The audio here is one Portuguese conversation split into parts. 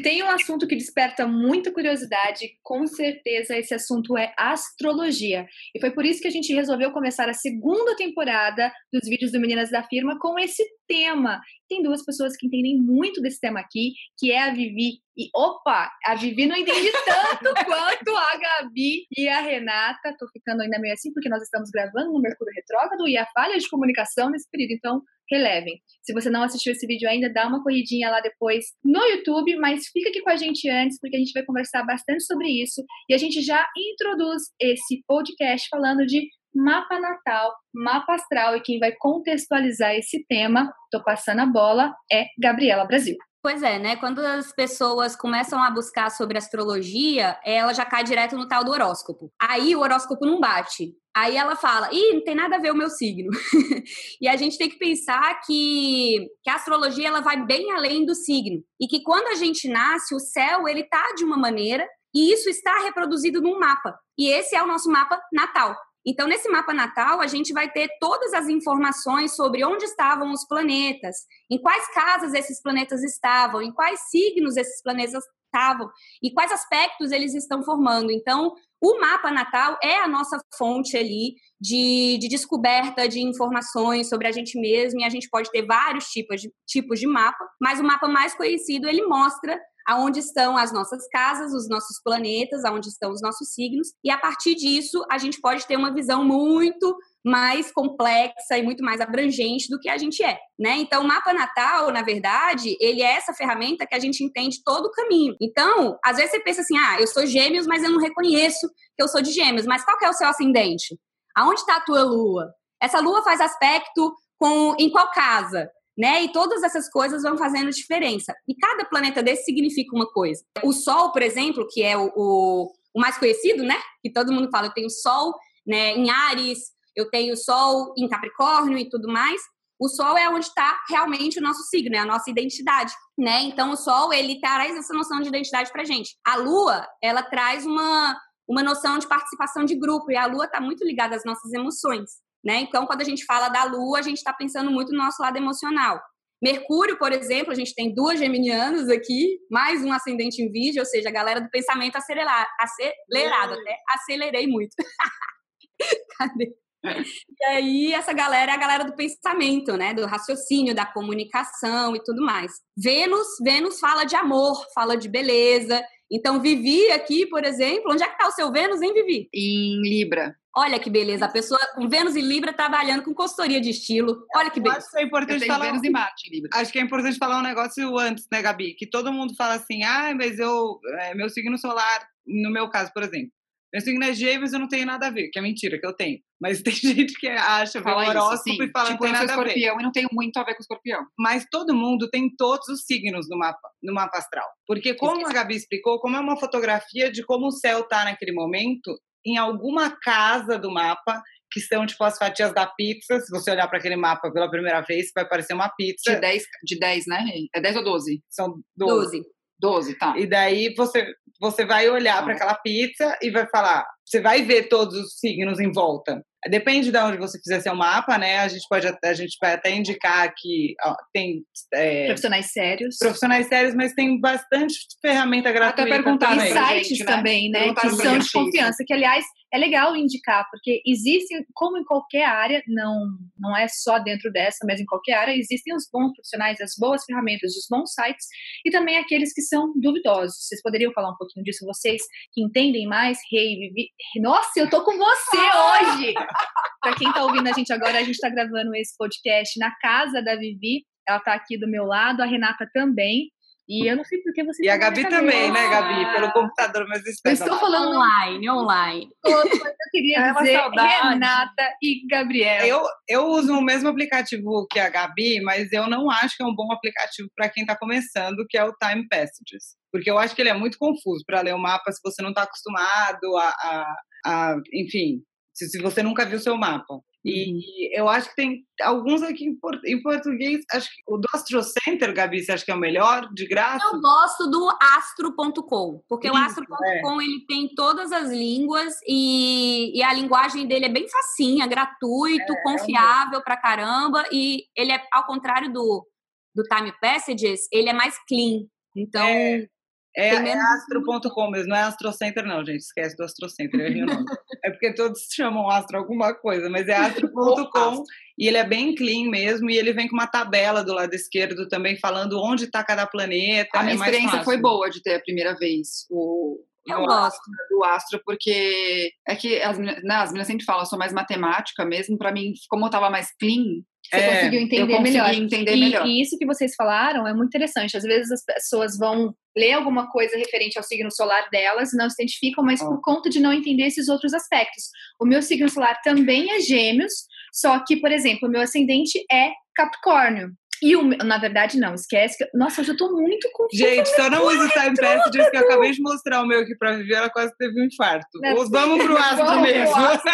tem um assunto que desperta muita curiosidade, com certeza esse assunto é astrologia. E foi por isso que a gente resolveu começar a segunda temporada dos vídeos do Meninas da Firma com esse tema. Tem duas pessoas que entendem muito desse tema aqui, que é a Vivi e opa, a Vivi não entende tanto quanto a Gabi e a Renata. Tô ficando ainda meio assim porque nós estamos gravando no Mercúrio Retrógrado e a falha de comunicação nesse período, então relevem. Se você não assistiu esse vídeo ainda, dá uma corridinha lá depois no YouTube, mas fica aqui com a gente antes porque a gente vai conversar bastante sobre isso e a gente já introduz esse podcast falando de mapa natal, mapa astral e quem vai contextualizar esse tema, tô passando a bola, é Gabriela Brasil. Pois é, né? Quando as pessoas começam a buscar sobre astrologia, ela já cai direto no tal do horóscopo. Aí o horóscopo não bate. Aí ela fala, ih, não tem nada a ver o meu signo. e a gente tem que pensar que, que a astrologia ela vai bem além do signo. E que quando a gente nasce, o céu ele tá de uma maneira e isso está reproduzido num mapa. E esse é o nosso mapa natal. Então, nesse mapa natal, a gente vai ter todas as informações sobre onde estavam os planetas, em quais casas esses planetas estavam, em quais signos esses planetas estavam e quais aspectos eles estão formando. Então, o mapa natal é a nossa fonte ali de, de descoberta de informações sobre a gente mesmo, e a gente pode ter vários tipos de, tipos de mapa, mas o mapa mais conhecido, ele mostra aonde estão as nossas casas, os nossos planetas, aonde estão os nossos signos, e a partir disso a gente pode ter uma visão muito mais complexa e muito mais abrangente do que a gente é, né? Então, o mapa natal, na verdade, ele é essa ferramenta que a gente entende todo o caminho. Então, às vezes você pensa assim: "Ah, eu sou Gêmeos, mas eu não reconheço que eu sou de Gêmeos". Mas qual que é o seu ascendente? Aonde está a tua lua? Essa lua faz aspecto com em qual casa? Né? E todas essas coisas vão fazendo diferença. E cada planeta desse significa uma coisa. O Sol, por exemplo, que é o, o, o mais conhecido, né? Que todo mundo fala, eu tenho Sol né, em Ares, eu tenho Sol em Capricórnio e tudo mais. O Sol é onde está realmente o nosso signo, é a nossa identidade, né? Então o Sol ele traz essa noção de identidade para gente. A Lua ela traz uma uma noção de participação de grupo e a Lua está muito ligada às nossas emoções. Né? Então, quando a gente fala da Lua, a gente está pensando muito no nosso lado emocional. Mercúrio, por exemplo, a gente tem duas geminianas aqui, mais um ascendente em vídeo, ou seja, a galera do pensamento acelerado, acelerado até acelerei muito. Cadê? E aí, essa galera é a galera do pensamento, né? Do raciocínio, da comunicação e tudo mais. Vênus, Vênus fala de amor, fala de beleza. Então, Vivi aqui, por exemplo, onde é que tá o seu Vênus, hein, Vivi? Em Libra. Olha que beleza, a pessoa com Vênus e Libra trabalhando com consultoria de estilo. Olha que beleza. Acho que é importante falar. Vênus e Marte, Libra. Acho que é importante falar um negócio antes, né, Gabi? Que todo mundo fala assim, ah, mas eu. É, meu signo solar, no meu caso, por exemplo. Meu signo é gêmeos, eu não tenho nada a ver, que é mentira, que eu tenho. Mas tem gente que acha, fala vê horóscopo isso, e fala tipo, que não tem nada escorpião, a ver. e não tem muito a ver com escorpião. Mas todo mundo tem todos os signos no mapa, no mapa astral. Porque como a Gabi explicou, como é uma fotografia de como o céu tá naquele momento, em alguma casa do mapa, que são tipo as fatias da pizza. Se você olhar para aquele mapa pela primeira vez, vai parecer uma pizza. De 10, de 10 né? É 10 ou 12? São 12. 12. 12, tá. E daí você, você vai olhar para aquela pizza e vai falar. Você vai ver todos os signos em volta. Depende de onde você fizer seu mapa, né? A gente pode a gente vai até indicar que ó, tem é, profissionais sérios. Profissionais sérios, mas tem bastante ferramenta gratuita. Até perguntar também. sites né? também, né? Que são de confiança. Que, aliás, é legal indicar, porque existem, como em qualquer área, não, não é só dentro dessa, mas em qualquer área, existem os bons profissionais, as boas ferramentas, os bons sites e também aqueles que são duvidosos. Vocês poderiam falar um pouquinho disso, vocês que entendem mais, Rei, Vivi. Nossa, eu tô com você hoje! Para quem está ouvindo a gente agora, a gente está gravando esse podcast na casa da Vivi. Ela está aqui do meu lado, a Renata também. E eu não sei por que você. E a tá Gabi também, né, Gabi? Pelo computador, mas Eu espera. estou falando Online, online. mas eu queria É dizer saudade. Renata e Gabriela. Eu, eu uso o mesmo aplicativo que a Gabi, mas eu não acho que é um bom aplicativo para quem está começando, que é o Time Passages. Porque eu acho que ele é muito confuso para ler o mapa se você não está acostumado a, a, a- Enfim, se, se você nunca viu seu mapa. E eu acho que tem alguns aqui em, por- em português. Acho que o do Astro Center, Gabi, você acha que é o melhor, de graça? Eu gosto do astro.com, porque o Isso, astro.com ele tem todas as línguas e, e a linguagem dele é bem facinha, gratuito, confiável pra caramba e ele é ao contrário do do Time Passages, ele é mais clean. Então, É. É, é astro.com mesmo, não é astrocenter não, gente, esquece do astrocenter, eu errei o nome. é porque todos chamam astro alguma coisa, mas é astro.com e ele é bem clean mesmo e ele vem com uma tabela do lado esquerdo também falando onde está cada planeta. A minha é experiência foi boa de ter a primeira vez o Eu gosto. do astro, porque é que as meninas, né, as meninas sempre falam, eu sou mais matemática mesmo, pra mim, como eu tava mais clean, Você É, conseguiu entender eu consegui melhor. entender e, melhor. e isso que vocês falaram é muito interessante. Às vezes as pessoas vão ler alguma coisa referente ao signo solar delas, não se identificam, mas por conta de não entender esses outros aspectos. O meu signo solar também é gêmeos, só que, por exemplo, o meu ascendente é Capricórnio. E o meu, na verdade, não, esquece que. Nossa, hoje eu tô muito confusa. Gente, só não use time passages que eu acabei de mostrar o meu aqui pra Vivi, ela quase teve um infarto. Não, Vamos pro astro pro mesmo. astro.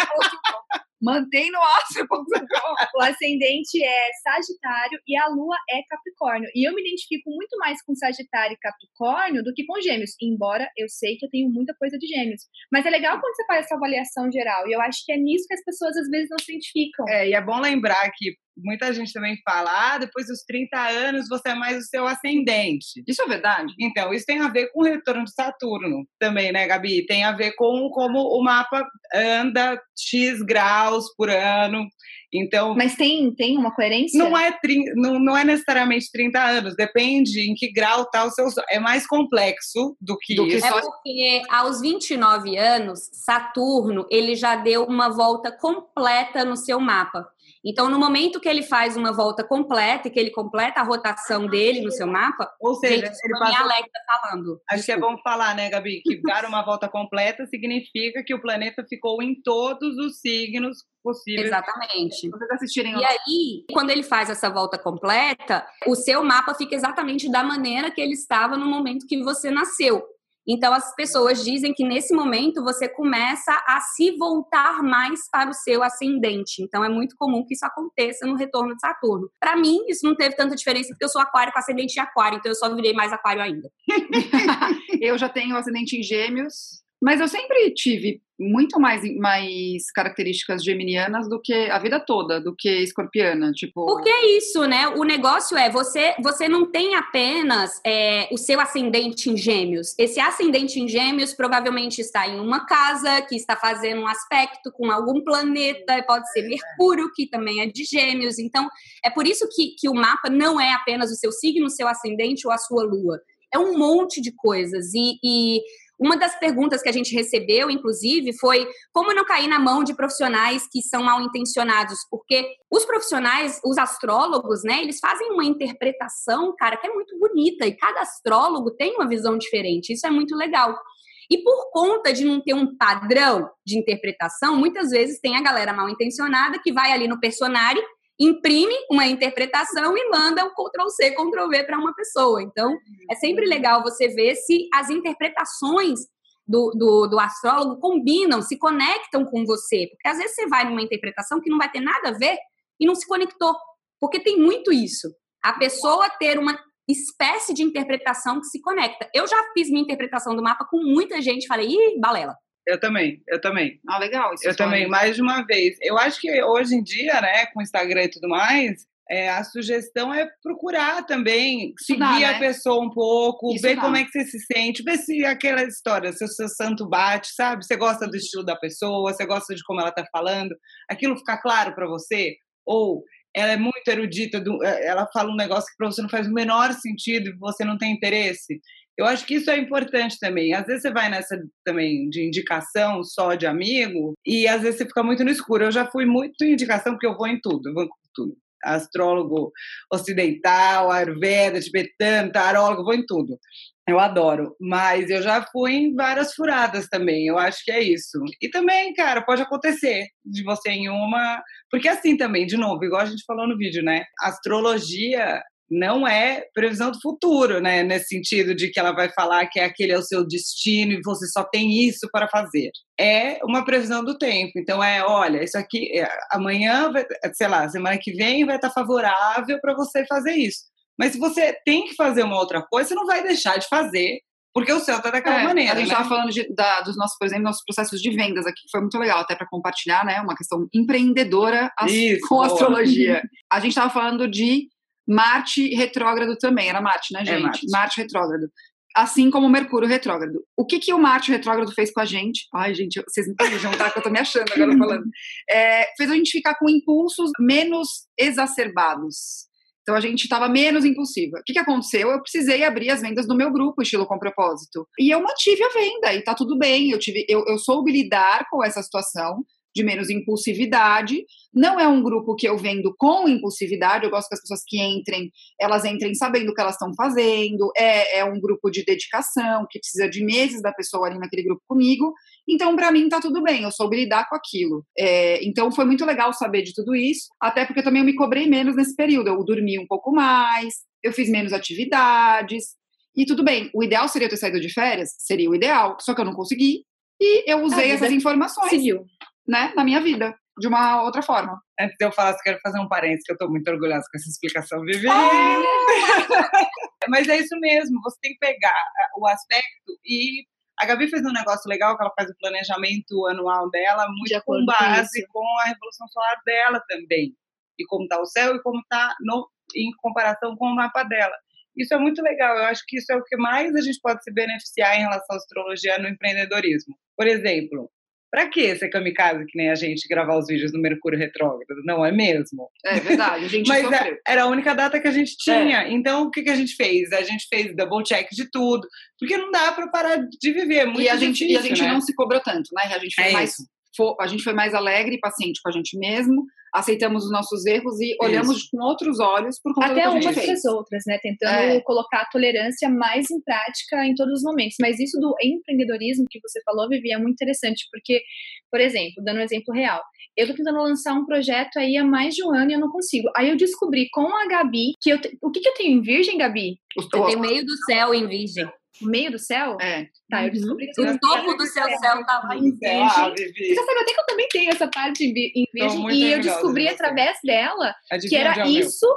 Mantém no astro. O ascendente é Sagitário e a Lua é Capricórnio. E eu me identifico muito mais com Sagitário e Capricórnio do que com Gêmeos, embora eu sei que eu tenho muita coisa de Gêmeos. Mas é legal quando você faz essa avaliação geral. E eu acho que é nisso que as pessoas às vezes não se identificam. É, e é bom lembrar que muita gente também fala, ah, depois dos 30 anos você é mais o seu ascendente. Isso é verdade? Então, isso tem a ver com o retorno de Saturno também, né, Gabi? Tem a ver com como o mapa anda X graus por ano. Então, Mas tem, tem uma coerência? não é, trin- não, não é necessariamente 30 anos, depende em que grau está o seu. É mais complexo do que Do que isso. É porque aos 29 anos, Saturno, ele já deu uma volta completa no seu mapa. Então, no momento que ele faz uma volta completa e que ele completa a rotação dele no seu mapa, Ou seja, gente, ele passou Alexa falando. Acho que é bom falar, né, Gabi? Que dar uma volta completa significa que o planeta ficou em todos os signos possíveis. Exatamente. Vocês assistirem E aí, quando ele faz essa volta completa, o seu mapa fica exatamente da maneira que ele estava no momento que você nasceu. Então, as pessoas dizem que nesse momento você começa a se voltar mais para o seu ascendente. Então, é muito comum que isso aconteça no retorno de Saturno. Para mim, isso não teve tanta diferença, porque eu sou aquário com ascendente em aquário, então eu só virei mais aquário ainda. eu já tenho ascendente em gêmeos, mas eu sempre tive muito mais, mais características geminianas do que a vida toda, do que escorpiana. Tipo, Porque é isso, né? O negócio é, você, você não tem apenas é, o seu ascendente em gêmeos. Esse ascendente em gêmeos provavelmente está em uma casa que está fazendo um aspecto com algum planeta, pode ser Mercúrio, que também é de gêmeos. Então, é por isso que, que o mapa não é apenas o seu signo, o seu ascendente ou a sua lua. É um monte de coisas. E, e uma das perguntas que a gente recebeu, inclusive, foi como não cair na mão de profissionais que são mal intencionados, porque os profissionais, os astrólogos, né, eles fazem uma interpretação, cara, que é muito bonita, e cada astrólogo tem uma visão diferente, isso é muito legal. E por conta de não ter um padrão de interpretação, muitas vezes tem a galera mal intencionada que vai ali no personário, imprime uma interpretação e manda um Ctrl C, Ctrl V para uma pessoa. Então, é sempre legal você ver se as interpretações do, do, do, astrólogo combinam, se conectam com você. Porque às vezes você vai numa interpretação que não vai ter nada a ver e não se conectou. Porque tem muito isso. A pessoa ter uma espécie de interpretação que se conecta. Eu já fiz minha interpretação do mapa com muita gente, falei, ih, balela. Eu também, eu também. Ah, legal. eu também, mais de uma vez. Eu acho que hoje em dia, né, com o Instagram e tudo mais, é, a sugestão é procurar também, Estudar, seguir né? a pessoa um pouco, Estudar. ver como é que você se sente, ver se aquela história, se o seu santo bate, sabe? Você gosta do estilo da pessoa, você gosta de como ela tá falando, aquilo fica claro para você? Ou ela é muito erudita, eh, ela fala um negócio que para você não faz o menor sentido e você não tem interesse? Eu acho que isso é importante também. Às vezes você vai nessa também de indicação só de amigo e às vezes você fica muito no escuro. Eu já fui muito em indicação porque eu vou em tudo, eu vou em tudo. Astrólogo ocidental, ayurveda, tibetano, tarólogo, vou em tudo. Eu adoro, mas eu já fui em várias furadas também, eu acho que é isso. E também, cara, pode acontecer de você em uma. Porque assim também, de novo, igual a gente falou no vídeo, né? Astrologia não é previsão do futuro, né? Nesse sentido de que ela vai falar que aquele é o seu destino e você só tem isso para fazer. É uma previsão do tempo. Então é, olha, isso aqui é, amanhã, vai, sei lá, semana que vem vai estar favorável para você fazer isso. Mas se você tem que fazer uma outra coisa, você não vai deixar de fazer, porque o céu tá daquela É, maneira. A gente né? estava falando de, da, dos nossos, por exemplo, nossos processos de vendas aqui, que foi muito legal, até para compartilhar, né? Uma questão empreendedora as- Isso, com boa. astrologia. A gente estava falando de Marte retrógrado também, era Marte, né, É gente? Marte. retrógrado. assim como o Mercúrio retrógrado. O que, que o Marte retrógrado fez com a gente? Ai, gente, vocês não podem juntar que eu tô me achando agora falando. É, fez a gente ficar com impulsos menos exacerbados. Então a gente estava menos impulsiva. O que, que aconteceu? Eu precisei abrir as vendas do meu grupo Estilo com Propósito. E eu mantive a venda e tá tudo bem. Eu, tive, eu, eu soube lidar com essa situação de menos impulsividade. Não é um grupo que eu vendo com impulsividade, eu gosto que as pessoas que entrem, elas entrem sabendo o que elas estão fazendo. É, é um grupo de dedicação, que precisa de meses da pessoa ali naquele grupo comigo. Então, para mim, tá tudo bem, eu soube lidar com aquilo. É, então, foi muito legal saber de tudo isso, até porque também eu me cobrei menos nesse período. Eu dormi um pouco mais, eu fiz menos atividades. E tudo bem, o ideal seria ter saído de férias? Seria o ideal, só que eu não consegui. E eu usei essas informações. Seguiu né, na minha vida, de uma outra forma. Antes de eu falar, eu quero fazer um parênteses, que eu estou muito orgulhosa com essa explicação, Vivi. Ah! Mas é isso mesmo, você tem que pegar o aspecto e a Gabi fez um negócio legal, que ela faz o planejamento anual dela, muito com base com, com a revolução solar dela também. E como está o céu e como está em comparação com o mapa dela. Isso é muito legal. Eu acho que isso é o que mais a gente pode se beneficiar em relação à astrologia no empreendedorismo. Por exemplo, Pra que ser kamikaze que nem a gente gravar os vídeos no Mercúrio Retrógrado? Não é mesmo? É verdade, a gente Mas é, era a única data que a gente tinha. É. Então, o que, que a gente fez? A gente fez double check de tudo, porque não dá para parar de viver. É muito e a gente, difícil, e a gente né? não se cobrou tanto, né? A gente foi é mais. A gente foi mais alegre e paciente com a gente mesmo aceitamos os nossos erros e olhamos Isso. com outros olhos por conta Até umas para as outras, né? Tentando é. colocar a tolerância mais em prática em todos os momentos. Mas isso do empreendedorismo que você falou, Vivi, é muito interessante, porque, por exemplo, dando um exemplo real, eu estou tentando lançar um projeto aí há mais de um ano e eu não consigo. Aí eu descobri com a Gabi que eu. Te... O que, que eu tenho em Virgem, Gabi? Eu tenho meio do céu em Virgem. O meio do céu? É. Tá, eu descobri que O topo do seu céu tá lá em virgem. Ah, Você sabe até que eu também tenho essa parte em virgem. E eu descobri através dela que era isso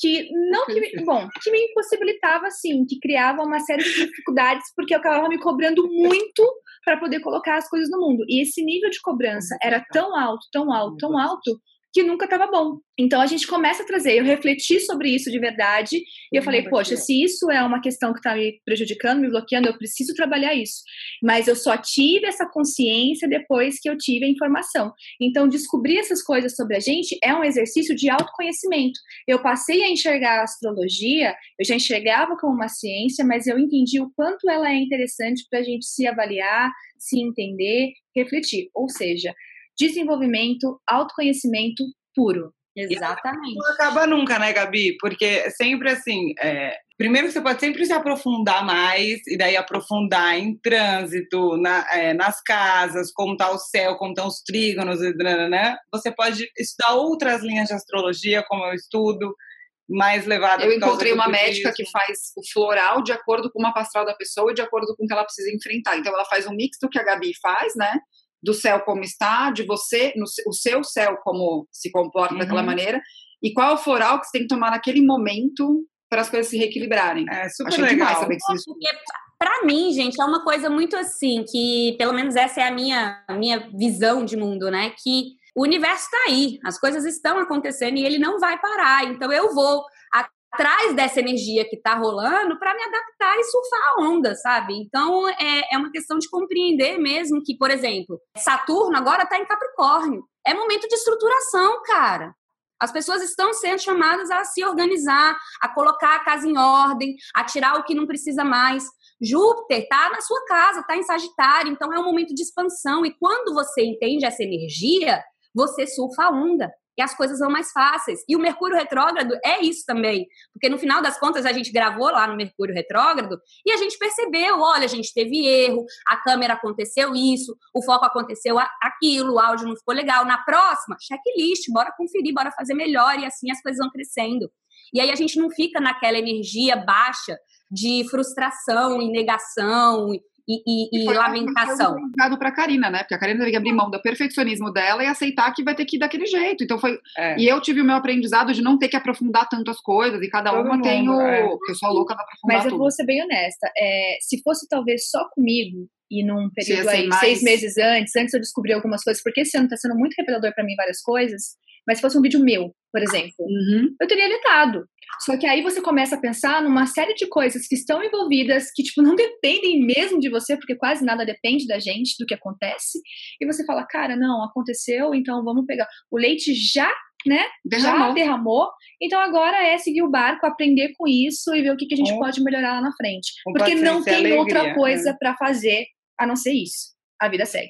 que não que bom que me impossibilitava assim que criava uma série de dificuldades porque eu acabava me cobrando muito para poder colocar as coisas no mundo e esse nível de cobrança era tão alto tão alto tão alto que nunca estava bom. Então a gente começa a trazer, eu refleti sobre isso de verdade e eu falei, poxa, se isso é uma questão que está me prejudicando, me bloqueando, eu preciso trabalhar isso. Mas eu só tive essa consciência depois que eu tive a informação. Então descobrir essas coisas sobre a gente é um exercício de autoconhecimento. Eu passei a enxergar a astrologia, eu já enxergava como uma ciência, mas eu entendi o quanto ela é interessante para a gente se avaliar, se entender, refletir. Ou seja, desenvolvimento, autoconhecimento puro. Exatamente. Não acaba nunca, né, Gabi? Porque sempre assim, é, primeiro você pode sempre se aprofundar mais, e daí aprofundar em trânsito, na, é, nas casas, como está o céu, como estão os trígonos, né? Você pode estudar outras linhas de astrologia, como eu estudo, mais levada. Eu encontrei uma médica que faz o floral de acordo com uma pastral da pessoa e de acordo com o que ela precisa enfrentar. Então ela faz um mix do que a Gabi faz, né? Do céu como está, de você, no, o seu céu como se comporta uhum. daquela maneira, e qual é o floral que você tem que tomar naquele momento para as coisas se reequilibrarem. É super Achei legal. Saber que isso... Para mim, gente, é uma coisa muito assim, que pelo menos essa é a minha, a minha visão de mundo, né? Que o universo está aí, as coisas estão acontecendo e ele não vai parar. Então eu vou atrás dessa energia que está rolando para me adaptar e surfar a onda, sabe? Então é, é uma questão de compreender mesmo que, por exemplo, Saturno agora está em Capricórnio. É momento de estruturação, cara. As pessoas estão sendo chamadas a se organizar, a colocar a casa em ordem, a tirar o que não precisa mais. Júpiter está na sua casa, está em Sagitário, então é um momento de expansão. E quando você entende essa energia, você surfa a onda as coisas vão mais fáceis. E o Mercúrio retrógrado é isso também, porque no final das contas a gente gravou lá no Mercúrio retrógrado e a gente percebeu, olha, a gente teve erro, a câmera aconteceu isso, o foco aconteceu aquilo, o áudio não ficou legal. Na próxima, checklist, bora conferir, bora fazer melhor e assim as coisas vão crescendo. E aí a gente não fica naquela energia baixa de frustração e negação e, e, e lamentação. Foi para a Karina, né? Porque a Karina teve que abrir mão do perfeccionismo dela e aceitar que vai ter que ir daquele jeito. Então foi. É. E eu tive o meu aprendizado de não ter que aprofundar tanto as coisas, e cada Todo uma mundo, tem o. É. Que eu sou louca pra aprofundar. Mas eu tudo. vou ser bem honesta. É, se fosse talvez só comigo, e num período aí, mais... seis meses antes, antes eu descobri algumas coisas, porque esse ano está sendo muito revelador para mim várias coisas, Mas se fosse um vídeo meu, por exemplo, Uhum. eu teria vetado. Só que aí você começa a pensar numa série de coisas que estão envolvidas, que, tipo, não dependem mesmo de você, porque quase nada depende da gente, do que acontece. E você fala, cara, não, aconteceu, então vamos pegar. O leite já, né, já Derramou. derramou. Então agora é seguir o barco, aprender com isso e ver o que, que a gente pode melhorar lá na frente. Porque não tem outra alegria, coisa pra fazer a não ser isso. A vida segue.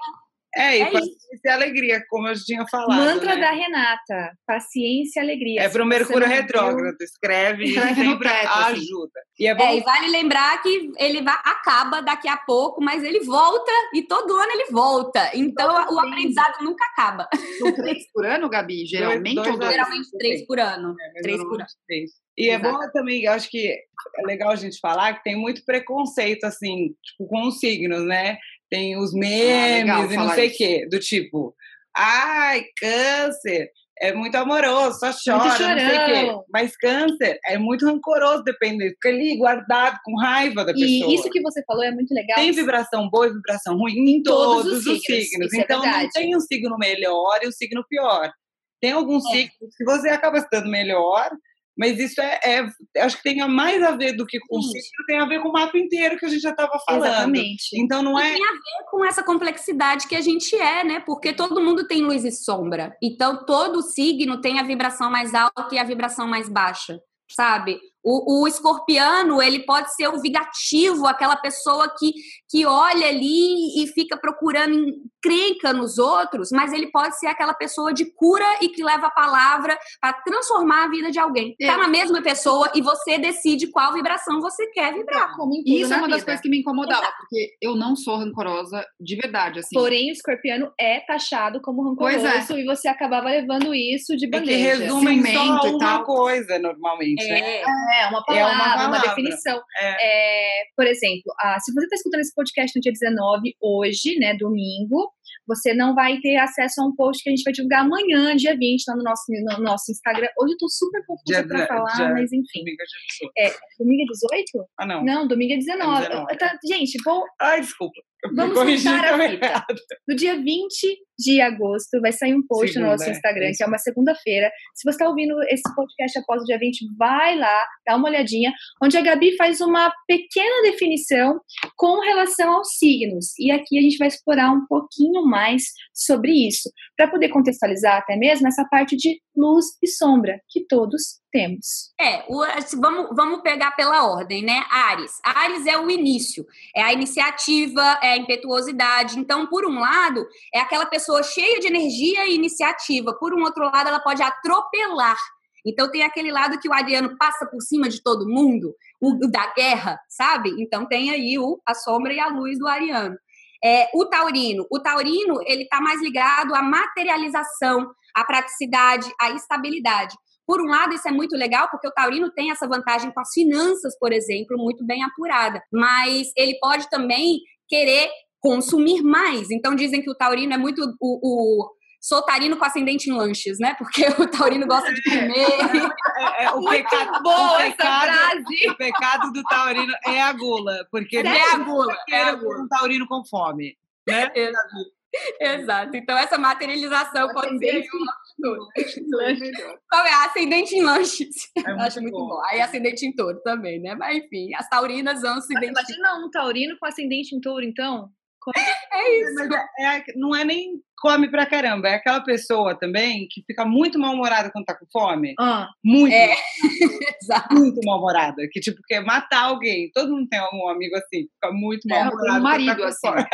É, e É paciência e alegria, como eu tinha falado. Mantra né? da Renata: paciência e alegria. É pro você Mercúrio não viu- retrógrado. Escreve e sempre teto, assim. ajuda. E é bom É, e vale lembrar que ele vai, acaba daqui a pouco, mas ele volta e todo ano ele volta. Então Todo o ano. aprendizado nunca acaba. São três por ano, Gabi? Geralmente dois dois? Geralmente três por ano. É, Três por normalmente três. E é Exato. bom também, eu acho que é legal a gente falar que tem muito preconceito, assim, tipo, com os signos, né? Tem os memes legal e não sei o quê, do tipo, ai, câncer, é muito amoroso, só chora, não sei o quê. Mas câncer é muito rancoroso, dependendo, fica ali guardado com raiva da pessoa. E isso que você falou é muito legal. Tem vibração boa e vibração ruim em Todos todos, os os signos, signos. é então não verdade. tem um signo melhor e um signo pior. Tem alguns É. signos que você acaba estando melhor, mas isso é, é- acho que tem mais a ver do que com signo, tem a ver com o mapa inteiro que a gente já estava falando. Exatamente. Então não E é tem a ver com essa complexidade que a gente é, né? Porque todo mundo tem luz e sombra. Então, todo signo tem a vibração mais alta e a vibração mais baixa, sabe? O, o escorpiano, ele pode ser o vingativo, aquela pessoa que, que olha ali e fica procurando encrenca nos outros, mas ele pode ser aquela pessoa de cura e que leva a palavra para transformar a vida de alguém. Tá É. na mesma pessoa e você decide qual vibração você quer vibrar. Tudo isso é uma das vida. coisas que me incomodava, porque eu não sou rancorosa de verdade, assim. Porém, o escorpiano é taxado como Pois é. rancoroso e você acabava levando isso de é que bandeja. Ciumento só e uma tal. coisa normalmente, né? É. É, uma É palavra, uma uma, palavra. definição. É, por exemplo, ah, se você está escutando esse podcast no dia 19, hoje, né, domingo, você não vai ter acesso a um post que a gente vai divulgar amanhã, dia 20, lá no nosso, no nosso Instagram. Hoje eu tô super confusa de- falar, dia- mas enfim. Domingo a gente sou. Domingo é 18? Ah, não. Não, domingo é 19. É 19. Tá, gente, vou, Ai, desculpa. Vamos corrigi voltar à também fita. errado. No dia 20 de agosto vai sair um post no Segunda, nosso é, Instagram, isso. que é uma segunda-feira. Se você está ouvindo esse podcast após o dia 20, vai lá, dá uma olhadinha, onde a Gabi faz uma pequena definição com relação aos signos. E aqui a gente vai explorar um pouquinho mais sobre isso, para poder contextualizar até mesmo essa parte de luz e sombra que todos temos. É, o- assim, vamos, vamos pegar pela ordem, né? Ares. Ares é o início, é a iniciativa, é a impetuosidade. Então, por um lado, é aquela pessoa cheia de energia e iniciativa. Por um outro lado, ela pode atropelar. Então, tem aquele lado que o ariano passa por cima de todo mundo, o, da guerra, sabe? Então, tem aí o, a sombra e a luz do ariano. É, o taurino. O taurino, ele está mais ligado à materialização, à praticidade, à estabilidade. Por um lado, isso é muito legal, porque o taurino tem essa vantagem com as finanças, por exemplo, muito bem apurada. Mas ele pode também querer consumir mais. Então, dizem que o taurino é muito o, o sou taurino com ascendente em lanches, né? Porque o taurino gosta de comer. É, é, o Muito pecado, boa o essa pecado, frase! o pecado do taurino é a gula, porque É a gula, é a gula. um taurino com fome, né? Exato. Então, essa materialização pode ser Ascendente Melhor. Qual é? Ascendente em lanches. É Eu acho muito bom. Aí ascendente em touro também, né? Mas enfim, as taurinas vão se identificar. Imagina um taurino com ascendente em touro, então. É isso. Mas é- é- não é nem come pra caramba, é aquela pessoa também que fica muito mal-humorada quando tá com fome. Ah, Muito, É. Exato. muito mal-humorada. Que tipo, quer matar alguém. Todo mundo tem algum amigo assim, fica muito É, mal-humorado. o quando marido, tá com assim.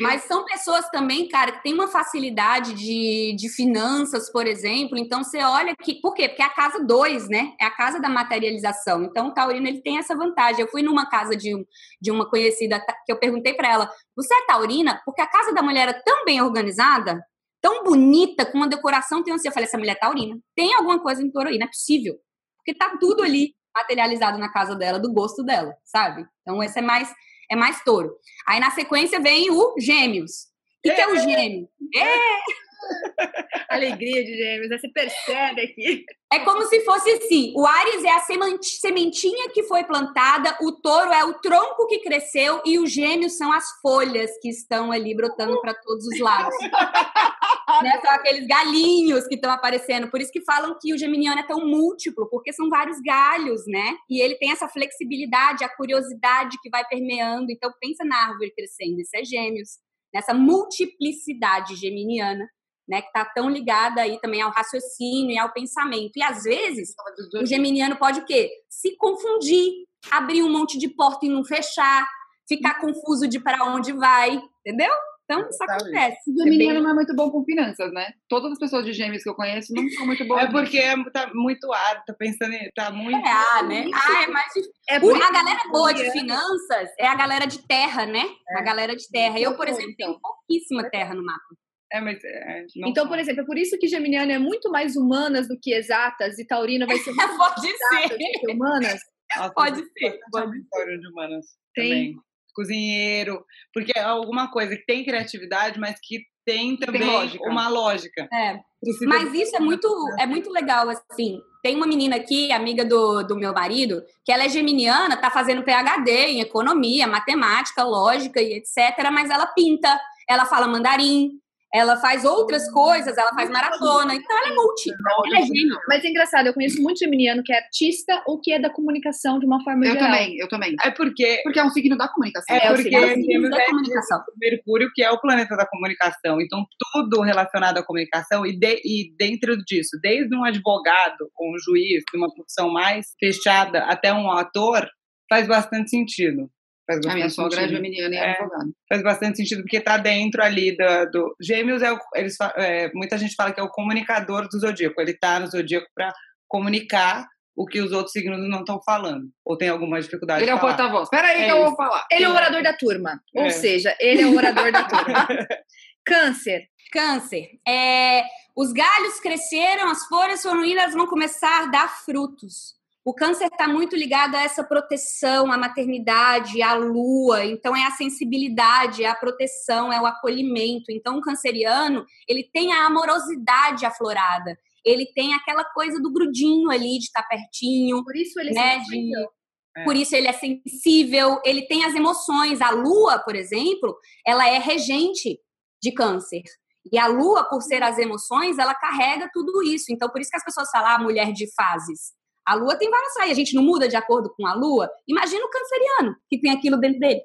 Mas são pessoas também, cara, que têm uma facilidade de, de finanças, por exemplo. Então, você olha que. Por quê? Porque é a casa 2, né? É a casa da materialização. Então, o Taurino ele tem essa vantagem. Eu fui numa casa de, de uma conhecida que eu perguntei pra ela: Você é Taurina? Porque a casa da mulher é tão bem organizada, tão bonita, com uma decoração tão assim. Eu falei: Essa mulher é Taurina. Tem alguma coisa em não é possível. Porque tá tudo ali materializado na casa dela, do gosto dela, sabe? Então, esse é mais. É mais touro. Aí na sequência vem o Gêmeos. O que, é o gêmeo? alegria de gêmeos, você percebe aqui. É como se fosse assim: o Ares é a sementi- sementinha que foi plantada, o touro é o tronco que cresceu e os gêmeos são as folhas que estão ali brotando para todos os lados. né? São aqueles galinhos que estão aparecendo. Por isso que falam que o geminiano é tão múltiplo, porque são vários galhos, né? E ele tem essa flexibilidade, a curiosidade que vai permeando. Então, pensa na árvore crescendo. Isso é gêmeos. Nessa multiplicidade geminiana né, que está tão ligada aí também ao raciocínio e ao pensamento. E às vezes o geminiano pode o quê? Se confundir, abrir um monte de porta e não fechar, ficar confuso de para onde vai, entendeu? Então, isso acontece. O geminiano é bem... não é muito bom com finanças, né? Todas as pessoas de gêmeos que eu conheço não são muito boas. É porque é, tá muito ar, tá pensando, tá muito... É, ah, né? Ah, é mais... É a galera boa de finanças é a galera de terra, né? É. A galera de terra. Eu, por exemplo, tenho pouquíssima terra no mapa. É, mas é, então, por exemplo, é por isso que Geminiano é muito mais humanas do que exatas e Taurina vai ser muito pode ser. que humanas. Nossa, pode ser. Pode ser. de humanas tem. também. Cozinheiro, porque é alguma coisa que tem criatividade, mas que tem também tem lógica. uma lógica. É. Mas isso é muito, é muito legal, assim. Tem uma menina aqui, amiga do, do meu marido, que ela é geminiana, tá fazendo PhD em economia, matemática, lógica e etc. Mas ela pinta, ela fala mandarim, ela faz outras coisas, ela faz maratona, então ela é multi. Ela é gênio. Mas é engraçado, eu conheço muito geminiano que é artista ou que é da comunicação de uma forma eu geral. Eu também, eu também. É porque... Porque é um signo da comunicação. É, é porque é signo da comunicação. Mercúrio, que é o planeta da comunicação. Então, tudo relacionado à comunicação e, de, e dentro disso, desde um advogado ou um juiz, de uma profissão mais fechada, até um ator, faz bastante sentido. Faz a minha sogra é geminiana e é, advogada. Faz bastante sentido, porque está dentro ali do, do... Gêmeos, é, o, eles, é, muita gente fala que é o comunicador do zodíaco. Ele está no zodíaco para comunicar o que os outros signos não estão falando. Ou tem alguma dificuldade Ele é o porta-voz. Espera aí é que eu vou falar. Ele é o orador da turma. Ou é. seja, ele é o orador da turma. Câncer. Câncer. É, os galhos cresceram, as folhas foram unidas, vão começar a dar frutos. O câncer está muito ligado a essa proteção, à maternidade, à lua. Então, é a sensibilidade, é a proteção, é o acolhimento. Então, o canceriano, ele tem a amorosidade aflorada. Ele tem aquela coisa do grudinho ali, de estar tá pertinho. Por isso ele né, é sensível. De... Por isso ele é sensível, ele tem as emoções. A lua, por exemplo, ela é regente de câncer. E a lua, por ser as emoções, ela carrega tudo isso. Então, por isso que as pessoas falam ah, mulher de fases. A lua tem várias raias, a gente não muda de acordo com a lua. Imagina o canceriano, que tem aquilo dentro dele.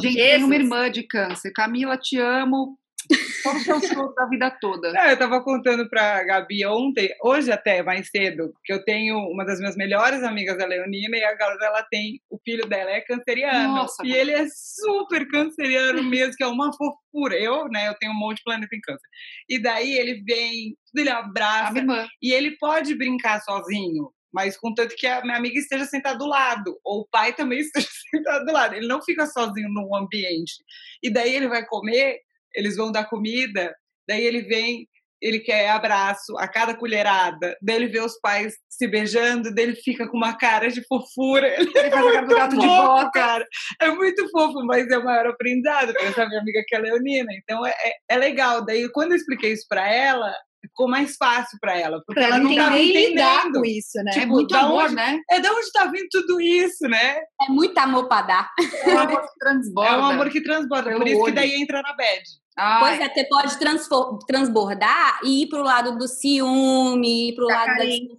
Gente, tem uma irmã de câncer. Camila, te amo. Todos os seus shows da vida toda. É, eu tava contando pra Gabi ontem, hoje até, mais cedo, que eu tenho uma das minhas melhores amigas, a Leonina, e a galera ela tem, o filho dela é canceriano. Nossa, e ele é super canceriano mesmo, que é uma fofura. Eu, né, eu tenho um monte de planeta em câncer. E daí ele vem, ele abraça, e ele pode brincar sozinho mas contanto que a minha amiga esteja sentada do lado, ou o pai também esteja sentado do lado. Ele não fica sozinho num ambiente. E daí ele vai comer, eles vão dar comida, daí ele vem, ele quer abraço a cada colherada, daí ele vê os pais se beijando, daí ele fica com uma cara de fofura. Ele, ele faz a cara do gato fofo, de boca. Cara. É muito fofo, mas é o maior aprendizado para essa minha amiga que é Leonina. Então é, é, é legal. Daí quando eu expliquei isso para ela, ficou mais fácil para ela, porque ela, ela não estava entendendo com isso, né? Tipo, é muito amor, onde, né? É de onde está vindo tudo isso, né? É muito amor para dar. É um amor que transborda. É um amor que transborda, por isso olho. que daí entra na bad. Ai. Pois é, você pode transbordar e ir para o lado do ciúme, ir para o lado carência.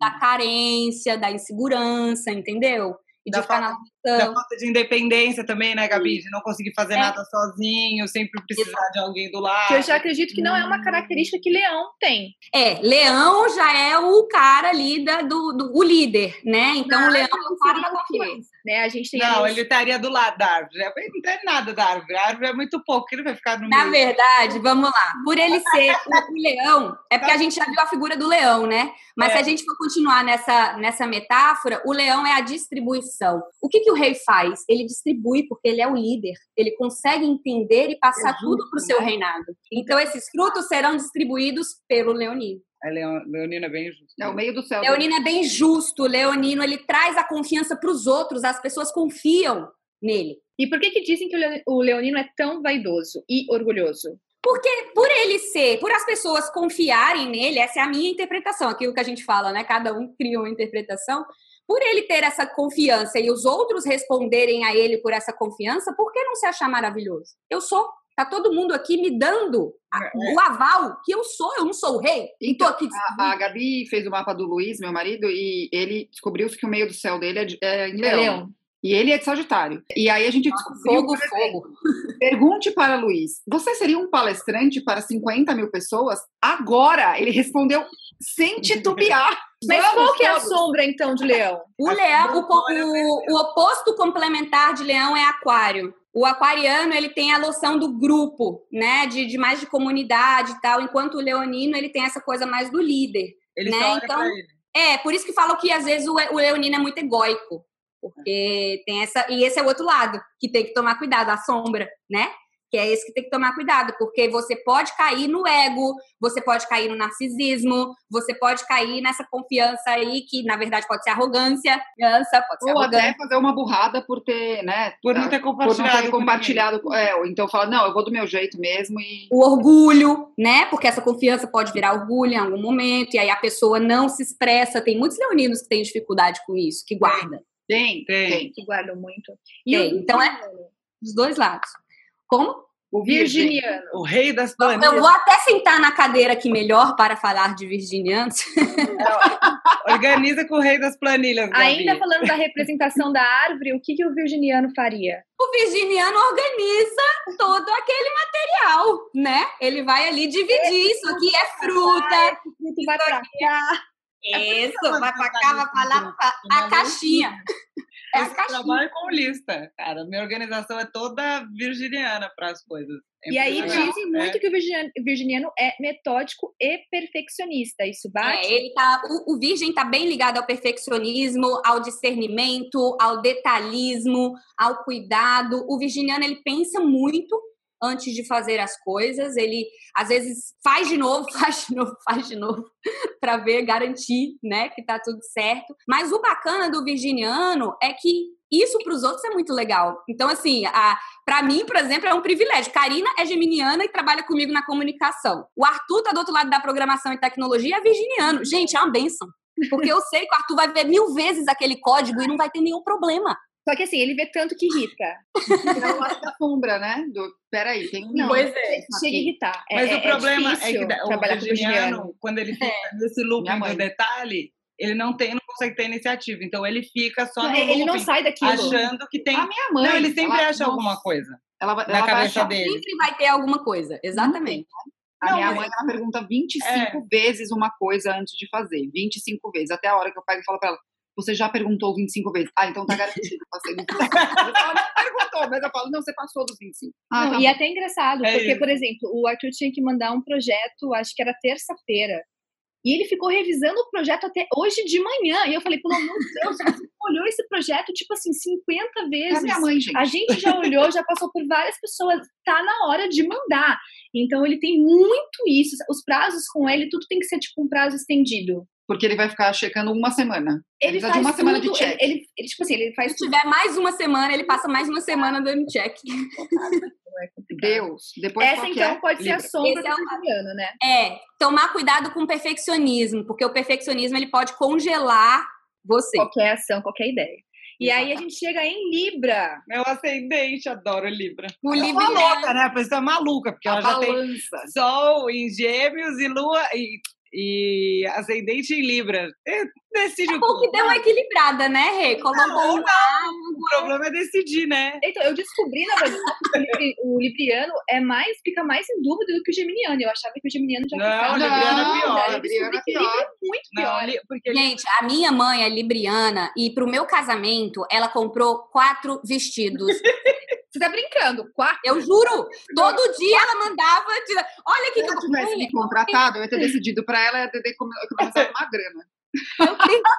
da, da carência, da insegurança, entendeu? E da, falta, da falta de independência também, né, Gabi? De não conseguir fazer é. nada sozinho, sempre precisar Exato. de alguém do lado. Que eu já acredito que não é uma característica que Leão tem. É, Leão já é o cara ali da, do, do o líder, né? Então não, o Leão é o cara da confiança. Né? A gente tem não, ele estaria do lado da árvore. Não tem nada da árvore. A árvore é muito pouco, ele vai ficar no Na meio. verdade, vamos lá. Por ele ser o, o leão, é porque a gente já viu a figura do leão, né? Mas é. se a gente for continuar nessa, nessa metáfora, o leão é a distribuição. O que, que o rei faz? Ele distribui porque ele é o líder. Ele consegue entender e passar é tudo para o seu né? reinado. Então, esses frutos serão distribuídos pelo leonino. É, Leonino é bem justo. É o meio do céu. Leonino é bem justo. Leonino, ele traz a confiança para os outros. As pessoas confiam nele. E por que que dizem que o Leonino é tão vaidoso e orgulhoso? Porque por ele ser, por as pessoas confiarem nele, essa é a minha interpretação, aquilo que a gente fala, né? Cada um cria uma interpretação. Por ele ter essa confiança e os outros responderem a ele por essa confiança, por que não se achar maravilhoso? Eu sou. Tá todo mundo aqui me dando a, o aval que eu sou, eu não sou o rei. Então, aqui a, a Gabi fez o mapa do Luiz, meu marido, e ele descobriu que o meio do céu dele é, de- é em É leão. E ele é de Sagitário. E aí a gente descobriu. Fogo, fogo. Pergunte para Luiz: você seria um palestrante para 50 mil pessoas? Agora! Ele respondeu sem titubear. Mas Vamos qual que é a sombra, então, de leão? O A leão, o, Bruna o- o oposto complementar de leão é aquário. O aquariano, ele tem a noção do grupo, né? De, de mais de comunidade e tal, enquanto o leonino, ele tem essa coisa mais do líder. Ele Né, só olha então- pra ele. É, por isso que falam que às vezes o, o leonino é muito egóico. Porque tem essa. E esse é o outro lado, que tem que tomar cuidado, a sombra, né? Que é esse que tem que tomar cuidado, porque você pode cair no ego, você pode cair no narcisismo, você pode cair nessa confiança aí, que na verdade pode ser arrogância, pode ser Ou arrogância. até fazer uma burrada por ter, né? Por não ter por não compartilhado. ter com compartilhado. É, ou então fala, não, eu vou do meu jeito mesmo e. o orgulho, né? Porque essa confiança pode virar orgulho em algum momento, e aí a pessoa não se expressa. Tem muitos leoninos que têm dificuldade com isso, que guardam. Tem, Tem. tem. Que guardam muito. Tem, o então é-? Dos dois lados. Como? O virginiano. O rei das Eu planilhas. vou até sentar na cadeira aqui melhor para falar de virginianos. Organiza com o rei das planilhas, Gabi. Ainda falando da representação da árvore, o que, que o virginiano faria? O virginiano organiza todo aquele material, né? Ele vai ali dividir. Isso aqui é fruta. Esse fruto vai pra cá. Isso, vai pra cá, vai pra lá. pra- A caixinha. É a caixinha. trabalho com lista, cara. Minha organização é toda virginiana para as coisas. É E aí dizem muito que o virginiano, é metódico e perfeccionista. Isso bate? É, ele tá, o, o virgem está bem ligado ao perfeccionismo, ao discernimento, ao detalhismo, ao cuidado. O virginiano ele pensa muito antes de fazer as coisas. Ele às vezes faz de novo, faz de novo, faz de novo para ver, garantir, né, que tá tudo certo. Mas o bacana do virginiano é que isso para os outros é muito legal. Então assim, a para mim, por exemplo, é um privilégio. Karina é geminiana e trabalha comigo na comunicação. O Arthur tá do outro lado da programação e tecnologia, é virginiano. Gente, é uma benção. Porque eu sei que o Arthur vai ver mil vezes aquele código e não vai ter nenhum problema. Só que assim, ele vê tanto que irrita. É o lado da sombra, né? Do, peraí, tem um. Não, Pois Chega a irritar. É- Mas é- o problema é, que da- o trabalhar com virginiano. quando ele fica nesse Minha looping do detalhe, ele não tem, não consegue ter iniciativa. Então ele fica só no Ele não sai daquilo. achando que tem. A minha mãe. Não, ele sempre ela- acha nossa, alguma coisa Ela, vai- na ela vai cabeça achar- dele. Sempre vai ter alguma coisa. Exatamente. A Não, minha mãe, ela pergunta 25 É. vezes uma coisa antes de fazer. 25 vezes. Até a hora que eu pego e falo pra ela, você já perguntou 25 vezes. Ah, então tá garantido. eu Passei 25 vezes. Ela não perguntou, mas eu falo, não, você passou dos 25. Ah, Não, tá e bom. é até engraçado, É porque, isso. por exemplo, o Arthur tinha que mandar um projeto, acho que era terça-feira. E ele ficou revisando o projeto até hoje de manhã. E eu falei, pelo amor de Deus, você olhou esse projeto, tipo assim, 50 É a vezes. minha mãe, gente. A gente já olhou, já passou por várias pessoas. Tá na hora de mandar. Então ele tem muito isso. Os prazos com ele, tudo tem que ser tipo um prazo estendido. Porque ele vai ficar checando uma semana. Ele faz de uma semana de tudo, check. Ele, ele, ele, tipo assim, ele faz Se tudo. tiver mais uma semana, ele passa mais uma semana dando check. é. Deus. Depois Essa então é? pode ser a Libra. sombra Esse é o- né? É, tomar cuidado com o perfeccionismo, porque o perfeccionismo ele pode congelar você. Qualquer ação, qualquer ideia. E aí a gente chega em Libra. Meu ascendente adora Libra. O Ela é Libriano- uma louca, né? A pessoa é maluca, porque A ela já tem balança. Sol em Gêmeos e Lua e, e ascendente em Libra. E decide É o bom que deu uma equilibrada, né, Rê? Colocou Não, um O problema é decidir, né? Então, eu descobri, na verdade, que o libri- o libriano é mais, fica mais em dúvida do que o geminiano. Eu achava que o geminiano já Não, ficava. o libriano é Não, pior, o libriano descobri é que o pior. É muito Não, pior. ali- porque ele- Gente, a minha mãe é libriana e pro meu casamento ela comprou quatro vestidos. Você tá brincando? Eu juro, todo dia ela mandava. de- Olha Se que eu eu tivesse me contratado, eu ia ter decidido pra ela, economizado uma grana. o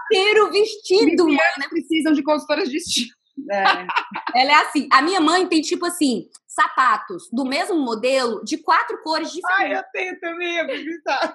terceiro vestido, mano. Librianos precisam de consultoras de estilo. é, Ela é assim. A minha mãe tem, tipo assim, sapatos do mesmo modelo de quatro cores diferentes. Ai, eu tenho também, sabe.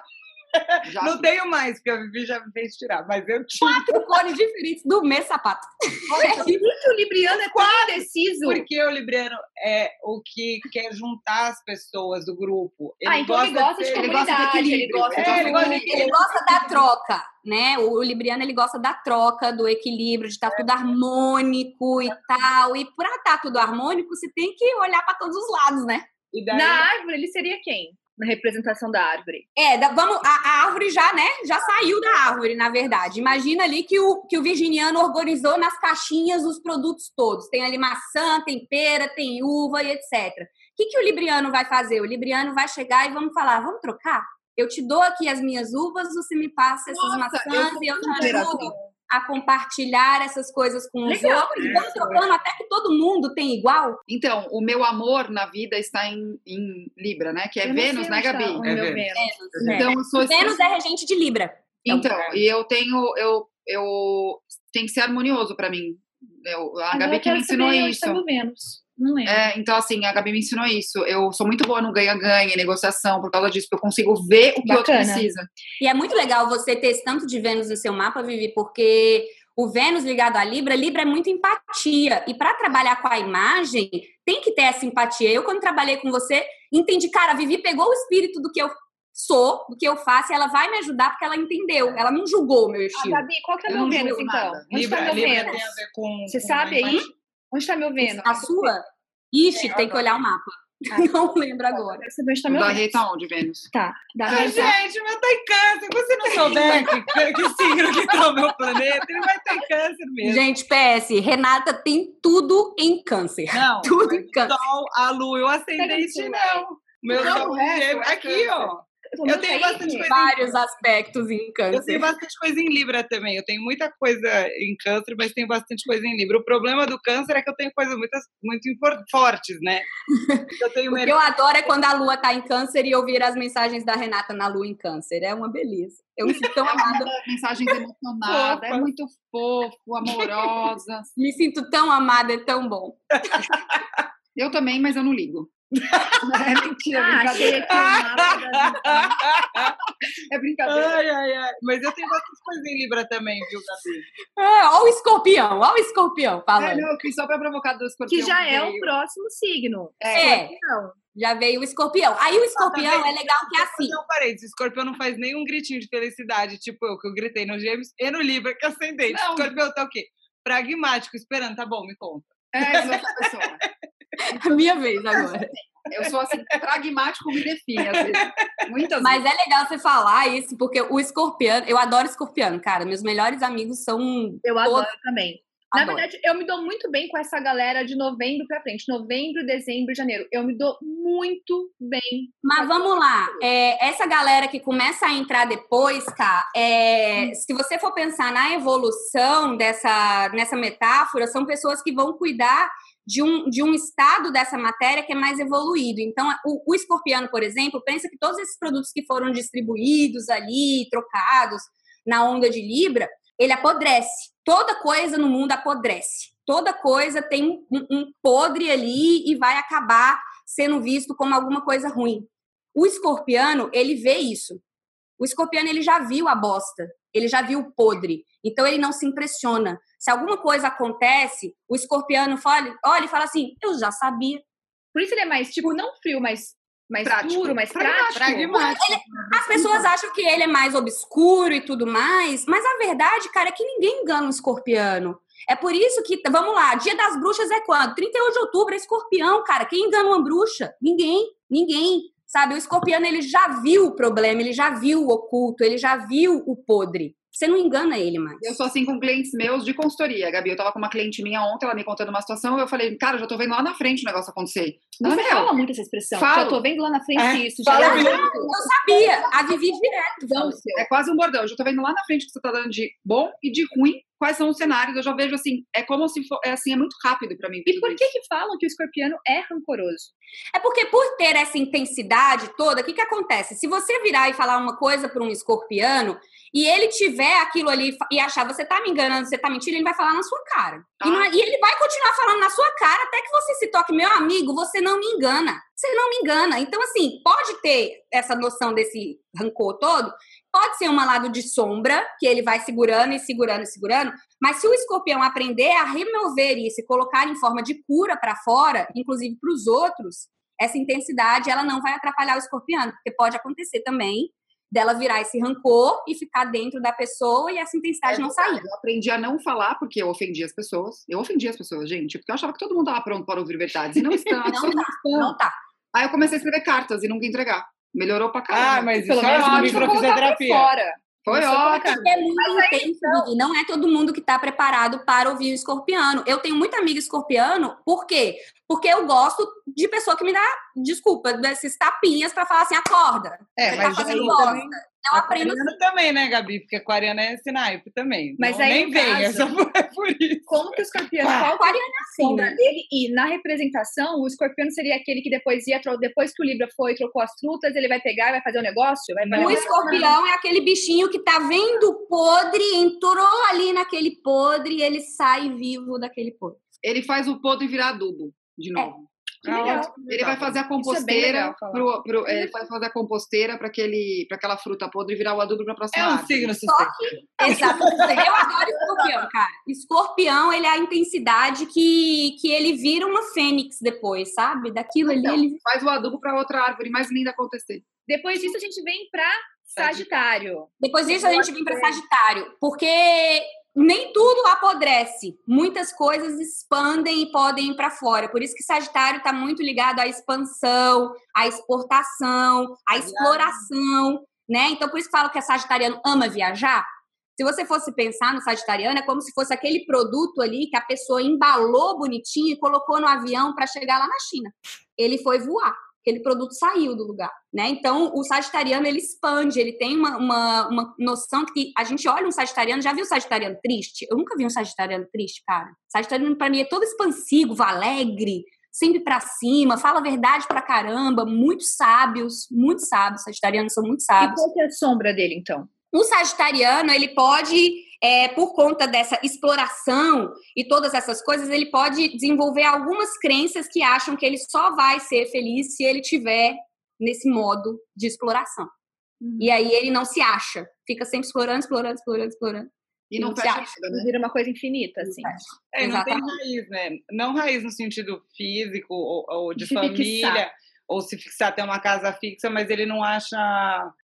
Já Não tenho mais, porque a Vivi já me fez tirar, mas eu tinha. Quatro cores diferentes do mesmo sapato. Por que o libriano é tão indeciso? Porque o Libriano é o que quer juntar as pessoas do grupo. ah, então ele gosta de ser- ele gosta de comunidade, ele equilíbrio. gosta É, de ele gosta de grupo. Ele gosta da troca, né? O Libriano ele gosta da troca, do equilíbrio, de estar tudo harmônico e tal. E para estar tudo harmônico, você tem que olhar para todos os lados, né? daí... Na árvore, ele seria quem? Na representação da árvore. É, da, vamos, a, a, árvore já, né? Já saiu da árvore, na verdade. Imagina ali que o, que o virginiano organizou nas caixinhas os produtos todos. Tem ali maçã, tem pera, tem uva e etc. O que, que o libriano vai fazer? O libriano vai chegar e vamos falar, vamos trocar? Eu te dou aqui as minhas uvas, você me passa essas Nossa, maçãs eu e eu te ajudo a compartilhar essas coisas com os Legal, outros. Né? Vamos trocando até que todo mundo tem igual. Então, o meu amor na vida está em, em Libra, né? Que é Vênus, né, Gabi? O é meu Vênus. Vênus. Então, eu sou Vênus é regente de Libra. Então, e eu tenho, eu, eu tem que ser harmonioso para mim. Eu, a Gabi que me ensinou isso. Vênus. Não É, então, assim, a Gabi me ensinou isso. Eu sou muito boa no ganha-ganha, negociação, por causa disso, porque eu consigo ver o que o outro precisa. E é muito legal você ter esse tanto de Vênus no seu mapa, Vivi, porque o Vênus ligado à Libra, Libra é muito empatia. E para trabalhar com a imagem, tem que ter essa empatia. Eu, quando trabalhei com você, entendi, cara, a Vivi pegou o espírito do que eu sou, do que eu faço, e ela vai me ajudar porque ela entendeu. Ela não julgou o meu estilo. Ah, Gabi, qual que é o meu Vênus, então? Onde está meu Vênus? Você sabe aí? Onde está meu Vênus? A sua? Ixi, tem que olhar o mapa. Ah, não lembro agora. Tá meu Da Rei tá onde, Vênus? Tá. Da Ai, gente, meu tá em câncer. Se você não souber que, que signo que tá o meu planeta, ele vai estar em câncer mesmo. Gente, PS, Renata tem tudo em câncer. Não. Tudo em câncer. Sol, a lua e o ascendente, não. Meu não, sol é, aqui, ó. Eu tenho bastante coisa. Vários em... aspectos em câncer. Eu tenho bastante coisa em Libra também. Eu tenho muita coisa em câncer, mas tenho bastante coisa em Libra. O problema do câncer é que eu tenho coisas muito, muito fortes, né? Eu tenho o que eu adoro é quando a lua tá em câncer e ouvir as mensagens da Renata na lua em câncer. É uma beleza. Eu me sinto tão amada. Mensagens emocionadas, é muito fofo, amorosa. Me sinto tão amada, é tão bom. Eu também, mas eu não ligo. É mentira, ah, brincadeira. é brincadeira. Ai, ai, ai. Mas eu tenho bastante coisa em Libra também, viu, Gabi? É, ó o escorpião, ó o escorpião falando. É, não, fiz só pra provocar do escorpião. Que já é o próximo signo. É. Escorpião. Já veio o escorpião. Aí o escorpião é legal que é assim. Não, parei, o escorpião não faz nenhum gritinho de felicidade, tipo eu, que eu gritei no Gêmeos e no Libra, que é ascendente. Não. Escorpião tá o quê? Pragmático, esperando, tá bom, me conta. É, pessoa. A minha vez agora. Eu sou assim, pragmático me define, às vezes. Muitas Mas vezes. é legal você falar isso, porque o escorpião, eu adoro escorpião, cara. Meus melhores amigos são. Eu todos... adoro também. Na Adoro. verdade, eu me dou muito bem com essa galera de novembro pra frente. Novembro, dezembro, janeiro. Eu me dou muito bem. Mas vamos lá. É, essa galera que começa a entrar depois, cara, é, hum. se você for pensar na evolução dessa nessa metáfora, são pessoas que vão cuidar de um, de um estado dessa matéria que é mais evoluído. Então, o, o escorpiano, por exemplo, pensa que todos esses produtos que foram distribuídos ali, trocados na onda de Libra, ele apodrece. Toda coisa no mundo apodrece. Toda coisa tem um, um podre ali e vai acabar sendo visto como alguma coisa ruim. O escorpiano, ele vê isso. O escorpiano, ele já viu a bosta, ele já viu o podre. Então, ele não se impressiona. Se alguma coisa acontece, o escorpiano fala, olha e fala assim: eu já sabia. Por isso ele é mais, tipo, não frio, mas mais prático. puro, mais prático. prático. Ele, as pessoas acham que ele é mais obscuro e tudo mais, mas a verdade, cara, é que ninguém engana um escorpiano. É por isso que, vamos lá, Dia das Bruxas é quando? 31 de outubro é escorpião, cara. Quem engana uma bruxa? Ninguém, ninguém. Sabe, o escorpiano ele já viu o problema, ele já viu o oculto, ele já viu o podre. Você não engana ele mais. Eu sou assim com clientes meus de consultoria, Gabi. Eu tava com uma cliente minha ontem, ela me contando uma situação, eu falei, cara, já tô vendo lá na frente o negócio acontecer. Ela Você fala muito essa expressão. Fala. Já tô vendo lá na frente é. isso. Já fala, eu, eu sabia. A Vivi direto. Não, é quase um bordão. Eu já tô vendo lá na frente que você tá dando de bom e de ruim quais são os cenários. Eu já vejo assim, é como se for, é assim, é muito rápido para mim. E por que que falam que o escorpiano é rancoroso? É porque por ter essa intensidade toda, o que que acontece? Se você virar e falar uma coisa para um escorpiano e ele tiver aquilo ali e achar você tá me enganando, você tá mentindo, ele vai falar na sua cara. Ah. E, é, e, ele vai continuar falando na sua cara até que você se toque, meu amigo, você não me engana. Você não me engana. Então, assim, pode ter essa noção desse rancor todo, Pode ser um lado de sombra, que ele vai segurando e segurando e segurando, mas se o escorpião aprender a remover isso e colocar em forma de cura para fora, inclusive para os outros, essa intensidade ela não vai atrapalhar o escorpião, porque pode acontecer também dela virar esse rancor e ficar dentro da pessoa e essa intensidade é, não sair. Eu aprendi a não falar porque eu ofendi as pessoas. Eu ofendi as pessoas, gente, porque eu achava que todo mundo estava pronto para ouvir verdades. E não estão. não, tá, não tá. Aí eu comecei a escrever cartas e nunca entregar. Melhorou pra caramba. Ah, mas Pelo isso é menos ótimo pra fisioterapia. fora. Foi ótimo. É muito intenso, Vivi. Não é todo mundo que está preparado para ouvir o escorpiano. Eu tenho muita amiga escorpiano, por quê? Porque eu gosto de pessoa que me dá, desculpa, desses tapinhas para falar assim, acorda. É, Você mas tá fazendo aí bosta. também- Eu aprendo Aquariano também, né, Gabi? Porque aquariano é esse naipe também. Mas Não, aí, nem vem, é caso- só por, é por isso. Como que o escorpião, Ah, qual que é a assim, sombra né? dele? E na representação, o escorpião seria aquele que depois ia, tro- depois que o Libra foi e trocou as frutas, ele vai pegar e vai fazer o negócio? Vai O escorpião é aquele bichinho que tá vendo podre, entrou ali naquele podre e ele sai vivo daquele podre. Ele faz o podre virar adubo de novo. Que Ah, legal. Ele vai fazer a Isso é bem composteira falar. pro, pro- ele vai fazer a composteira para aquele para aquela fruta podre virar o adubo para próxima É um árvore. signo Só suspeito. que, exato. Eu adoro escorpião, cara. Escorpião, ele é a intensidade que, que ele vira uma fênix depois, sabe? Daquilo ali, Então, ele Faz o adubo para outra árvore mais linda acontecer. Depois disso, a gente vem pra Sagitário. Depois disso, a gente vem para Sagitário, porque nem tudo apodrece. Muitas coisas expandem e podem ir para fora. Por isso que Sagitário está muito ligado à expansão, à exportação, à exploração, né? Então, por isso que falo que a Sagitariano ama viajar. Se você fosse pensar no Sagitariano, é como se fosse aquele produto ali que a pessoa embalou bonitinho e colocou no avião para chegar lá na China. Ele foi voar aquele produto saiu do lugar, né? Então, o sagitariano, ele expande, ele tem uma, uma, uma noção que a gente olha um sagitariano, já viu o sagitariano triste? Eu nunca vi um sagitariano triste, cara. Sagitariano, pra mim, é todo expansivo, alegre, sempre pra cima, fala a verdade pra caramba, muito sábios, muito sábios, sagitarianos são muito E sábios. qual que é a sombra dele, então? O sagitariano, ele pode, é, por conta dessa exploração e todas essas coisas, ele pode desenvolver algumas crenças que acham que ele só vai ser feliz se ele tiver nesse modo de exploração. E aí ele não se acha, fica sempre explorando, explorando, explorando, explorando. E não Não se fecha acha. nada, né? Vira uma coisa infinita, assim. É, não tem Exatamente. raiz, né? Não raiz no sentido físico ou, ou de De família, fixar. Ou se fixar ter uma casa fixa, mas ele não acha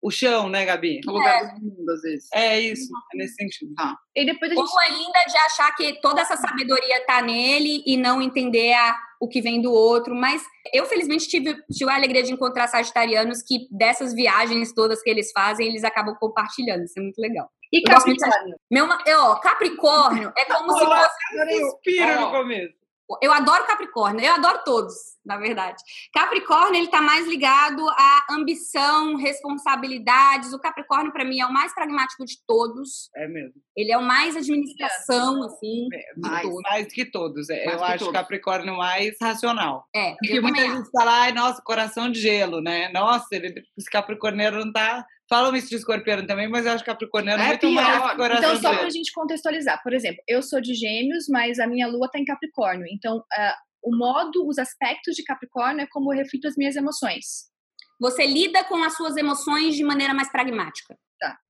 o chão, né, Gabi? O lugar do mundo, às vezes. É isso, é nesse sentido. E depois a gente Ou ainda de achar que toda essa sabedoria tá nele e não entender a, o que vem do outro. Mas eu, felizmente, tive, tive a alegria de encontrar sagitarianos que dessas viagens todas que eles fazem, eles acabam compartilhando. Isso é muito legal. E Eu Capricórnio. Meu, eu, ó, Capricórnio é como se Olá, fosse. Suspiro Ó. no começo. Eu adoro Capricórnio, eu adoro todos, na verdade. Capricórnio, ele tá mais ligado à ambição, responsabilidades. O Capricórnio, para mim, é o mais pragmático de todos. É mesmo. Ele é o mais administração, assim. É, mais. Mais que todos. É, Mais eu que acho todos. Capricórnio mais racional. É, Porque muita gente fala, ai, nossa, coração de gelo, né? Nossa, ele, esse capricorniano não tá. Falam isso de escorpiano também, mas eu acho capricorniano É muito pior. mais coração Então, de só gelo. para a gente contextualizar, por exemplo, eu sou de Gêmeos, mas a minha lua está em Capricórnio. Então, ah, o modo, os aspectos de Capricórnio é como eu reflito as minhas emoções. Você lida com as suas emoções de maneira mais pragmática.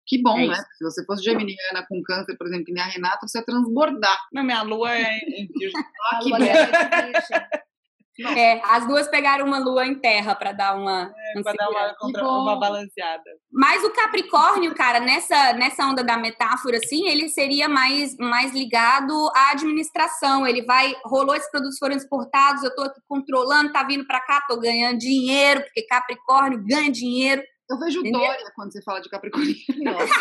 Que bom, É né? isso. Se você fosse geminiana com câncer, por exemplo, que nem a Renata, você ia transbordar. Não, minha lua é em virgem. Ah, que lua é É, as duas pegaram uma lua em terra para dar uma, uma pra dar uma, contra- uma balanceada. Mas o Capricórnio, cara, nessa, nessa onda da metáfora, assim, ele seria mais, mais ligado à administração. Ele vai, rolou, esses produtos foram exportados, eu tô aqui controlando, tá vindo para cá, tô ganhando dinheiro, porque Capricórnio ganha dinheiro. Eu vejo Entendeu? Dória quando você fala de Capricórnio. Nossa.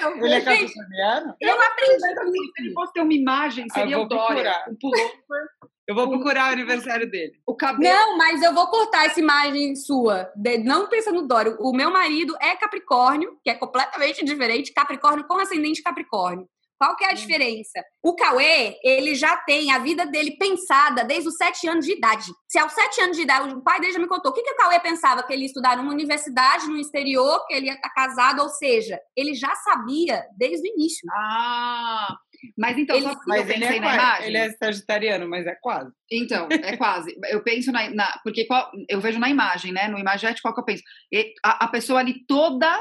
Eu Ele é capricorniano? Eu aprendi. Se ele fosse ter uma imagem, Ah, eu seria vou o Dória. procurar. O pullover, Eu vou procurar o aniversário dele. o cabelo. Não, mas eu vou cortar essa imagem sua. de- não pensa no Dório. O meu marido é Capricórnio, que é completamente diferente. Capricórnio com ascendente Capricórnio. Qual que é a diferença? O Cauê, ele já tem a vida dele pensada desde os sete anos de idade. Se aos sete anos de idade, o pai dele já me contou, o que, que o Cauê pensava? Que ele ia estudar numa universidade, no exterior, que ele ia estar casado, ou seja, ele já sabia desde o início. Ah, mas então, Ele- o que eu Mas ele pensei é, na quase, imagem? ele é sagitariano, mas é quase. Então, é quase. Eu penso na. na- porque qual- eu vejo na imagem, né? No imagete, qual que eu penso? E A, a pessoa ali toda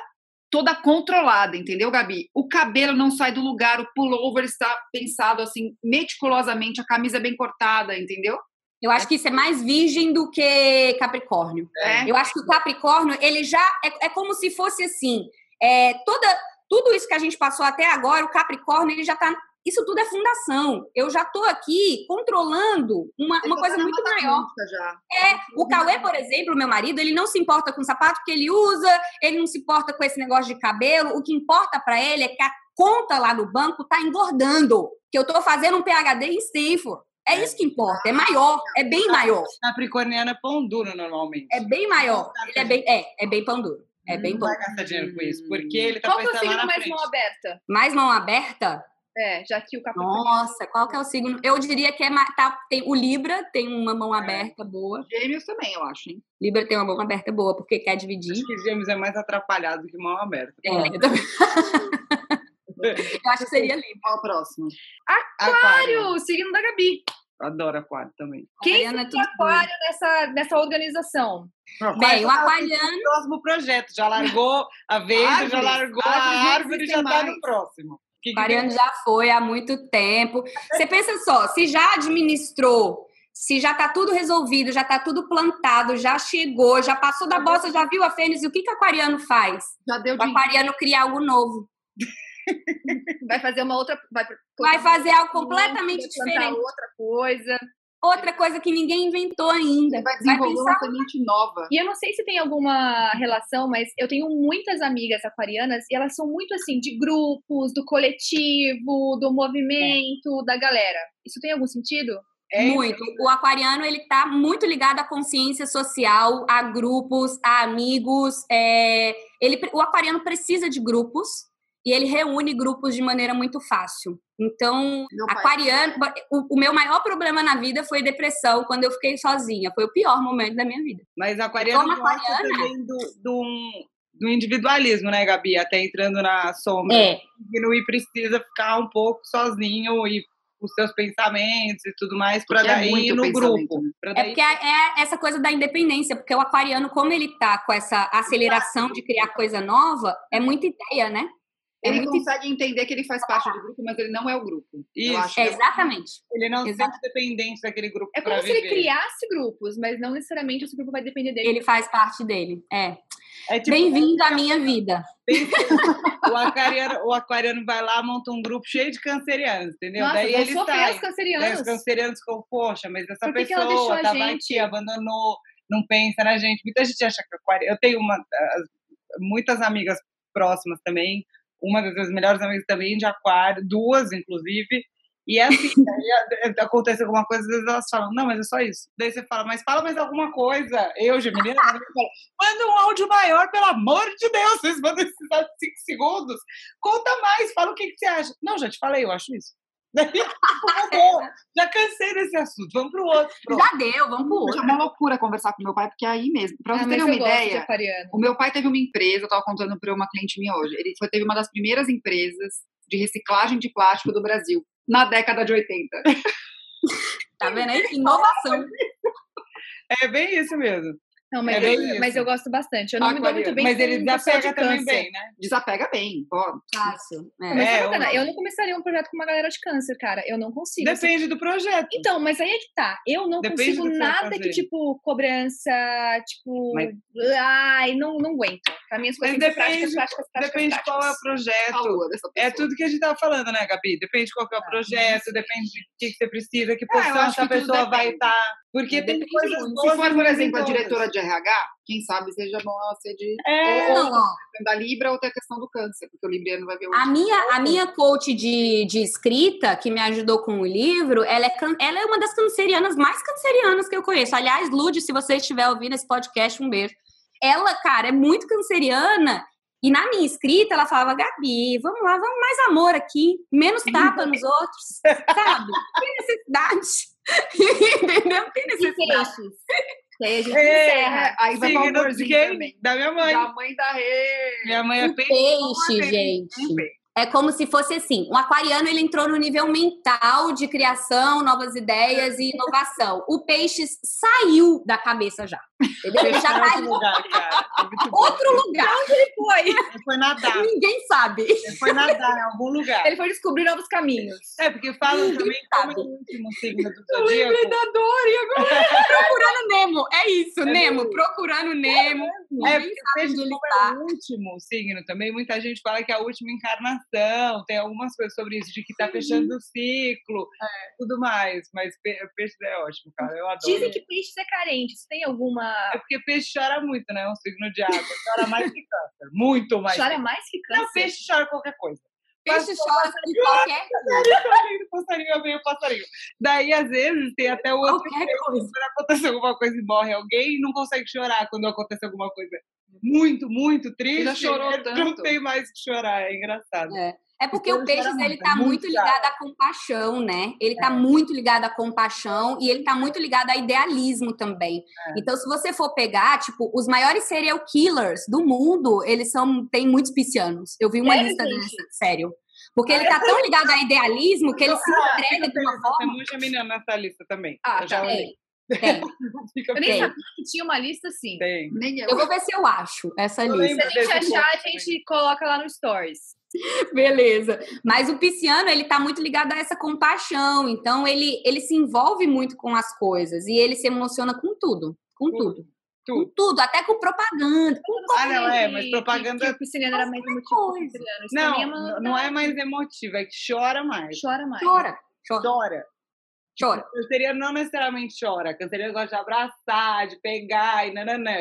toda controlada, entendeu, Gabi? O cabelo não sai do lugar, o pullover está pensado assim, meticulosamente, a camisa é bem cortada, entendeu? Eu acho que isso é mais virgem do que Capricórnio. É. Eu acho que o Capricórnio, ele já é, é como se fosse assim, é, toda tudo isso que a gente passou até agora, o Capricórnio, ele já tá isso tudo é fundação. Eu já estou aqui controlando uma, uma coisa tá muito maior. Já. É, o Cauê, por exemplo, meu marido, ele não se importa com o sapato que ele usa, ele não se importa com esse negócio de cabelo. O que importa para ele é que a conta lá no banco tá engordando, que eu estou fazendo um PhD em Stanford. É, é isso que importa, é maior, é bem maior. Capricorniano é pão duro normalmente. É bem maior. Ele é bem, é, é bem pão duro. É bem não pão vai gastar dinheiro com isso, porque ele tá Qual que é o signo mais frente. mão aberta? Mais mão aberta? É, já que o Capricórnio. Nossa, qual que é o signo? Eu diria que é tá, tem o Libra tem uma mão aberta boa. Gêmeos também, eu acho, hein? Libra tem uma mão aberta boa porque quer dividir. Acho que gêmeos é mais atrapalhado que mão aberta. É, eu, também- eu acho que seria Libra. Qual o próximo? Aquário, o signo da Gabi. Adoro aquário também. Quem Aquariano é tudo aquário nessa, nessa organização? Bem, o aquariano no próximo projeto. Já largou a vez, já largou a árvore, já existem tá mais. no próximo. Que que Aquariano já foi há muito tempo. Você pensa só, se já administrou, se já tá tudo resolvido, já tá tudo plantado, já chegou, já passou da bosta, já viu a fênix, o que que o aquariano faz? Já deu O de aquariano cria algo novo. Vai fazer uma outra. Vai, Vai fazer algo completamente diferente. outra coisa. Outra coisa que ninguém inventou ainda. Você vai Vai desenvolver pensar uma semente nova. E eu não sei se tem alguma relação, mas eu tenho muitas amigas aquarianas e elas são muito assim, de grupos, do coletivo, do movimento, da galera. Isso tem algum sentido? É isso. Muito. O aquariano, ele tá muito ligado à consciência social, a grupos, a amigos. é, Ele, o aquariano precisa de grupos e ele reúne grupos de maneira muito fácil. Então, Meu aquariano... O, o meu maior problema na vida foi depressão, quando eu fiquei sozinha. Foi o pior momento da minha vida. Mas aquariano Como gosta aquariana. também do, do, do individualismo, né, Gabi? Até entrando na sombra. É, e precisa ficar um pouco sozinho e os seus pensamentos e tudo mais para é daí ir muito no grupo. né? Pra É daí... porque é é essa coisa da independência, porque o aquariano, como ele tá com essa aceleração de criar coisa nova, é muita ideia, né? É Ele muito consegue entender que ele faz parte do grupo, mas ele não é o grupo. Eu Isso. acho que É, exatamente. Ele não se Exato. sente dependente daquele grupo É para como se viver. ele criasse grupos, mas não necessariamente esse grupo vai depender dele. Ele faz parte dele. É. É tipo, Bem-vindo à minha vida. o, aquariano, o aquariano vai lá, monta um grupo cheio de cancerianos, entendeu? Nossa, daí ele sai. os Daí cancerianos. os cancerianos ficam, poxa, mas essa Por que que pessoa a tava gente? aqui, abandonou, não pensa na gente. Muita gente acha que aquariano... Eu tenho uma, as- muitas amigas próximas também, uma das minhas melhores amigas também de aquário, duas, inclusive, e é assim, aí acontece alguma coisa, às vezes elas falam, não, mas é só isso. Daí você fala, mas fala mais alguma coisa. Eu, fala, manda um áudio maior, pelo amor de Deus, vocês mandam esses de cinco segundos. Conta mais, fala o que, que você acha. Não, já te falei, eu acho isso. Já cansei desse assunto, vamos pro outro. Pronto. Já deu, vamos pro outro. é uma loucura conversar com meu pai, porque é aí mesmo. Ah, vocês mas terem eu uma ideia, o meu pai teve uma empresa, eu tava contando para uma cliente minha hoje. Ele foi, teve uma das primeiras empresas de reciclagem de plástico do Brasil, na década de 80. Tá vendo aí? Inovação. É bem isso mesmo. Não, mas, É eu, mas eu gosto bastante. Eu não me dou muito bem Mas ele desapega de também bem, né? Desapega bem, ó. Fácil. Mas É. é, É, bacana. eu- não começaria um projeto com uma galera de câncer, cara. Eu não consigo. Depende do projeto. Então, mas aí é que tá. Eu não Depende consigo do nada que, tipo, cobrança, tipo. Mas- Ai, não, não aguento. Pra mim, as coisas Mas ser práticas, depende- práticas, práticas. Depende de qual é o práticas. projeto. É tudo que a gente tava falando, né, Gabi? Depende de qual que é o projeto, depende de que, que você precisa, que Ah, posição essa pessoa vai depende. estar. Porque tem Depende coisas Se for, por exemplo, a diretora de RH, quem sabe seja bom ela ser de É, Não, ó, da Libra ou ter a questão do câncer, porque o Libriano vai ver o A minha, a minha coach de, de escrita, que me ajudou com o livro, ela é, can- ela é uma das cancerianas mais cancerianas que eu conheço. Aliás, Lude, se você estiver ouvindo esse podcast, um beijo. Ela, cara, é muito canceriana. E na minha escrita, ela falava, Gabi, vamos lá, vamos mais amor aqui, menos tapa nos outros, sabe? Não tem necessidade. Entendeu? Não tem E necessidade. aí a gente É, encerra. Aí vai signo de quem? Da minha mãe. Da mãe da Rê. Minha mãe é peixe. peixe, gente. É como se fosse assim, um aquariano ele entrou no nível mental de criação, novas ideias e inovação. O peixe saiu da cabeça já. Ele já tá outro lugar, cara. É bom. outro lugar. Ele foi. Ele foi nadar. Ninguém sabe. Ele foi nadar em algum lugar. Ele foi descobrir novos caminhos. É, porque falam também como sabe. é o último signo do zodíaco. Procurando Nemo. É isso, É Nemo. Nemo. Procurando Nemo. É, Ninguém porque sabe peixe onde ele como tá. é o último signo também, muita gente fala que é a última encarnação, tem algumas coisas sobre isso, de que tá fechando o ciclo, tudo mais. Mas pe- peixe é ótimo, cara. Eu adoro. Dizem que peixes é carente. Você tem alguma. É porque peixe chora muito, né? É um signo de água. Chora mais que câncer. Muito mais. Chora que mais que Não, câncer? peixe chora qualquer coisa. Peixe chora qualquer coisa. Passarinho, passarinho, venho passarinho. Daí, às vezes, tem até o outro Qualquer coisa. quando acontece alguma coisa e morre alguém, não consegue chorar quando acontece alguma coisa muito, muito triste. Já chorou Não tanto. tem mais o que chorar, é engraçado. É. É porque Então, o chora ele muito, tá é muito ligado à compaixão, né? Ele É. tá muito ligado à compaixão e ele tá muito ligado a idealismo também. É. Então, se você for pegar, tipo, os maiores serial killers do mundo, eles são tem muitos piscianos. Eu vi uma lista gente? dessa, sério. Porque ele tá tão ligado a idealismo que ele se Ah, entrega de uma feliz, Tem forma. muita menina nessa lista também. Ah, eu já tá. olhei. Tem, tem. Eu nem sabia que tinha uma lista assim. Tem. Eu. Vou ver se eu acho essa Eu lista. Se a gente achar, a gente coloca lá no Stories. Beleza. Mas o pisciano, ele tá muito ligado a essa compaixão. Então, ele, ele se envolve muito com as coisas. E ele se emociona com tudo. Com Tudo. tudo. Com tudo. Até com propaganda. Com Ah, não, é, Que- mas que- propaganda. Que, o pisciano era mais emotivo que é Não, uma- não é mais emotiva, é que chora mais. Chora mais. Chora. Chora. Chora. Chora. Canceriano não necessariamente chora. Canceriano gosta de abraçar, de pegar e nananã.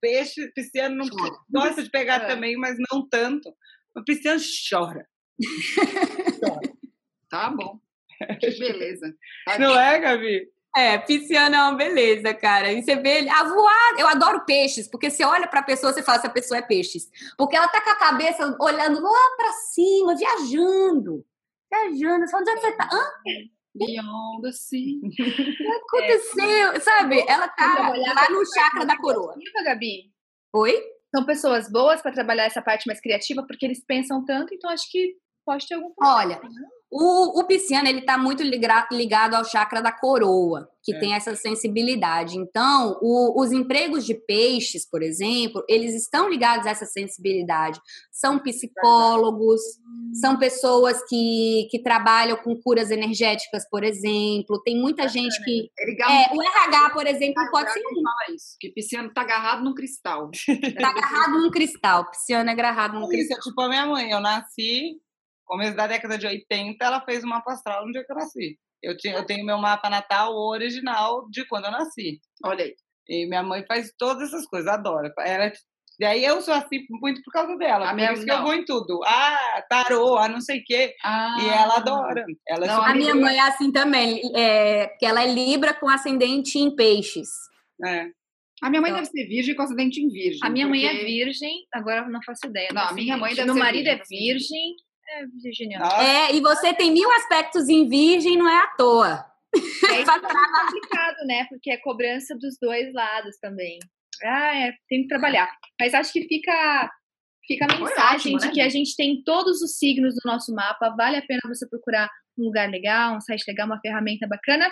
Peixe, pisciano não Chora. gosta de pegar É. também, mas não tanto. O pisciano chora. Tá bom. Que beleza. Tá Não bem. é, Gabi? É, pisciano é uma beleza, cara. E você vê ele a voar. Eu adoro peixes, porque você olha pra pessoa e fala, essa pessoa é peixes. Porque ela tá com a cabeça olhando lá pra cima, viajando. Viajando. Você fala, onde é que você tá? Hã? Beyond the sea. O que aconteceu? Sabe? Ela tá lá no chakra da coroa. Gabi. Oi? São pessoas boas para trabalhar essa parte mais criativa, porque eles pensam tanto, então acho que pode ter algum Olha, o, o pisciano, ele tá muito ligado ao chakra da coroa, que É. tem essa sensibilidade. Então, o- os empregos de peixes, por exemplo, eles estão ligados a essa sensibilidade. São psicólogos, são pessoas que, que trabalham com curas energéticas, por exemplo. Tem muita gente que... É. É, o RH, por exemplo, pode ser fala isso, que pisciano tá agarrado num cristal. tá agarrado num cristal. Pisciano é agarrado num Isso, cristal. é tipo a minha mãe. Eu nasci, começo da década de 80, ela fez uma mapa astral no dia que eu nasci. Eu, tinha, eu tenho meu mapa natal original de quando eu nasci. Olha aí. E minha mãe faz todas essas coisas, adora. Ela, e aí eu sou assim muito por causa dela. A por minha- isso que eu vou em tudo. Ah, tarô, ah, não sei o quê. Ah, E ela adora. Ela é Não, A minha mãe é assim também, é, que ela é Libra com ascendente em peixes. É. A minha mãe Então- deve ser virgem com acidente em virgem. A minha mãe é porque- virgem, agora eu não faço ideia. Não, a minha mãe deve Meu ser marido virgem, é virgem, é virginiano. Nossa, É, e você tem mil aspectos em virgem, não é à toa. É isso é complicado, né? Porque é cobrança dos dois lados também. Ah, é, tem que trabalhar. Mas acho que fica, fica a mensagem ótimo, de né, que a gente tem todos os signos do nosso mapa. Vale a pena você procurar um lugar legal, um site legal, uma ferramenta bacana.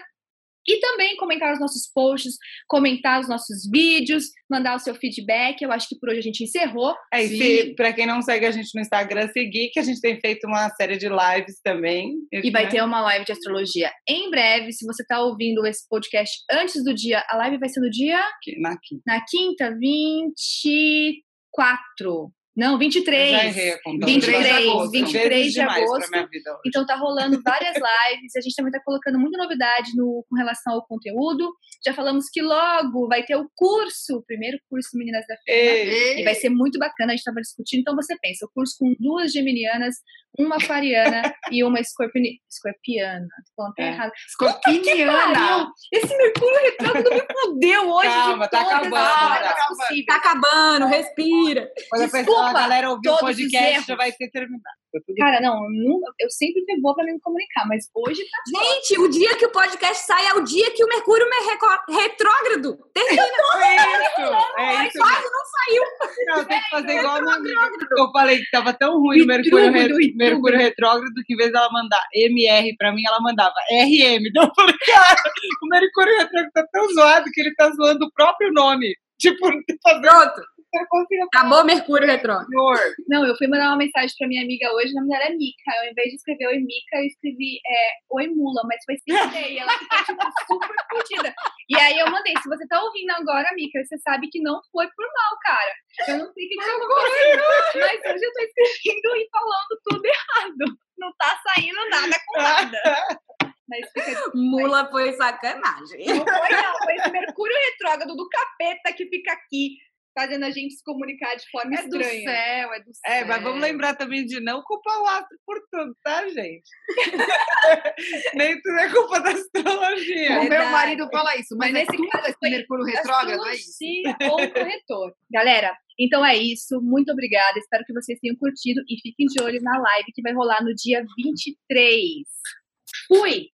E também comentar os nossos posts, comentar os nossos vídeos, mandar o seu feedback. Eu acho que por hoje a gente encerrou. É, e se, pra quem não segue a gente no Instagram, seguir, que a gente tem feito uma série de lives também. E vai né? ter uma live de astrologia em breve. Se você está ouvindo esse podcast antes do dia, a live vai ser no dia na quinta. Na quinta, 24. Não, Eu 23. já errei a conta. 23, Vezes demais 23 de agosto. minha vida hoje. Então tá rolando várias lives. A gente também tá colocando muita novidade no, com relação ao conteúdo. Já falamos que logo vai ter o curso, o primeiro curso Meninas da. Ei, E vai ser muito bacana, a gente estava discutindo. Então você pensa, o curso com duas geminianas, uma aquariana e uma escorpione- escorpiana. Tô falando até É. errado. Escorpiniana. Esse Mercúrio retrógrado me fudeu hoje. Calma, tá acabando, tá acabando. Tá acabando, respira. Quando a, Desculpa, pessoa, a galera ouvir o podcast, já vai ter terminado. Tá tudo Cara, não, nunca, eu sempre fui boa pra me comunicar, mas hoje tá Gente, o dia que o podcast sai é o dia que o Mercúrio é retrógrado. Termina. É isso, é isso. Quase não saiu. Não, tem que fazer igual a minha amiga. Eu falei que tava tão ruim o Mercúrio, re-. Mercúrio retrógrado que em vez dela mandar MR pra mim, ela mandava RM. Então eu falei, cara, o Mercúrio retrógrado tá tão zoado que ele tá zoando o próprio nome. Tipo, não tem fazer Pronto. Acabou Mercúrio retrógrado. Não, eu fui mandar uma mensagem pra minha amiga hoje, o nome dela é Mica. Ao invés de escrever Oi Mica, eu escrevi é, Oi Mula, mas foi sem querer. E ela ficou tipo, super fodida. E aí eu mandei, se você tá ouvindo agora, Mica, você sabe que não foi por mal, cara. Eu não sei o que te aconteceu, mas hoje eu tô escrevendo e falando tudo errado. Não tá saindo nada com nada. Mas fica... Mula foi sacanagem. Não foi, não. Foi esse Mercúrio retrógrado do capeta que fica aqui, fazendo a gente se comunicar de forma É do estranha. céu, é do céu. É, mas vamos lembrar também de não culpar o astro por tudo, tá, gente? Nem tudo é culpa da astrologia. O meu marido fala isso, mas, Mas é nesse caso esse foi Mercúrio retrógrado, é isso? Ou corretor. Galera, então é isso. Muito obrigada. Espero que vocês tenham curtido e fiquem de olho na live que vai rolar no dia 23. Fui!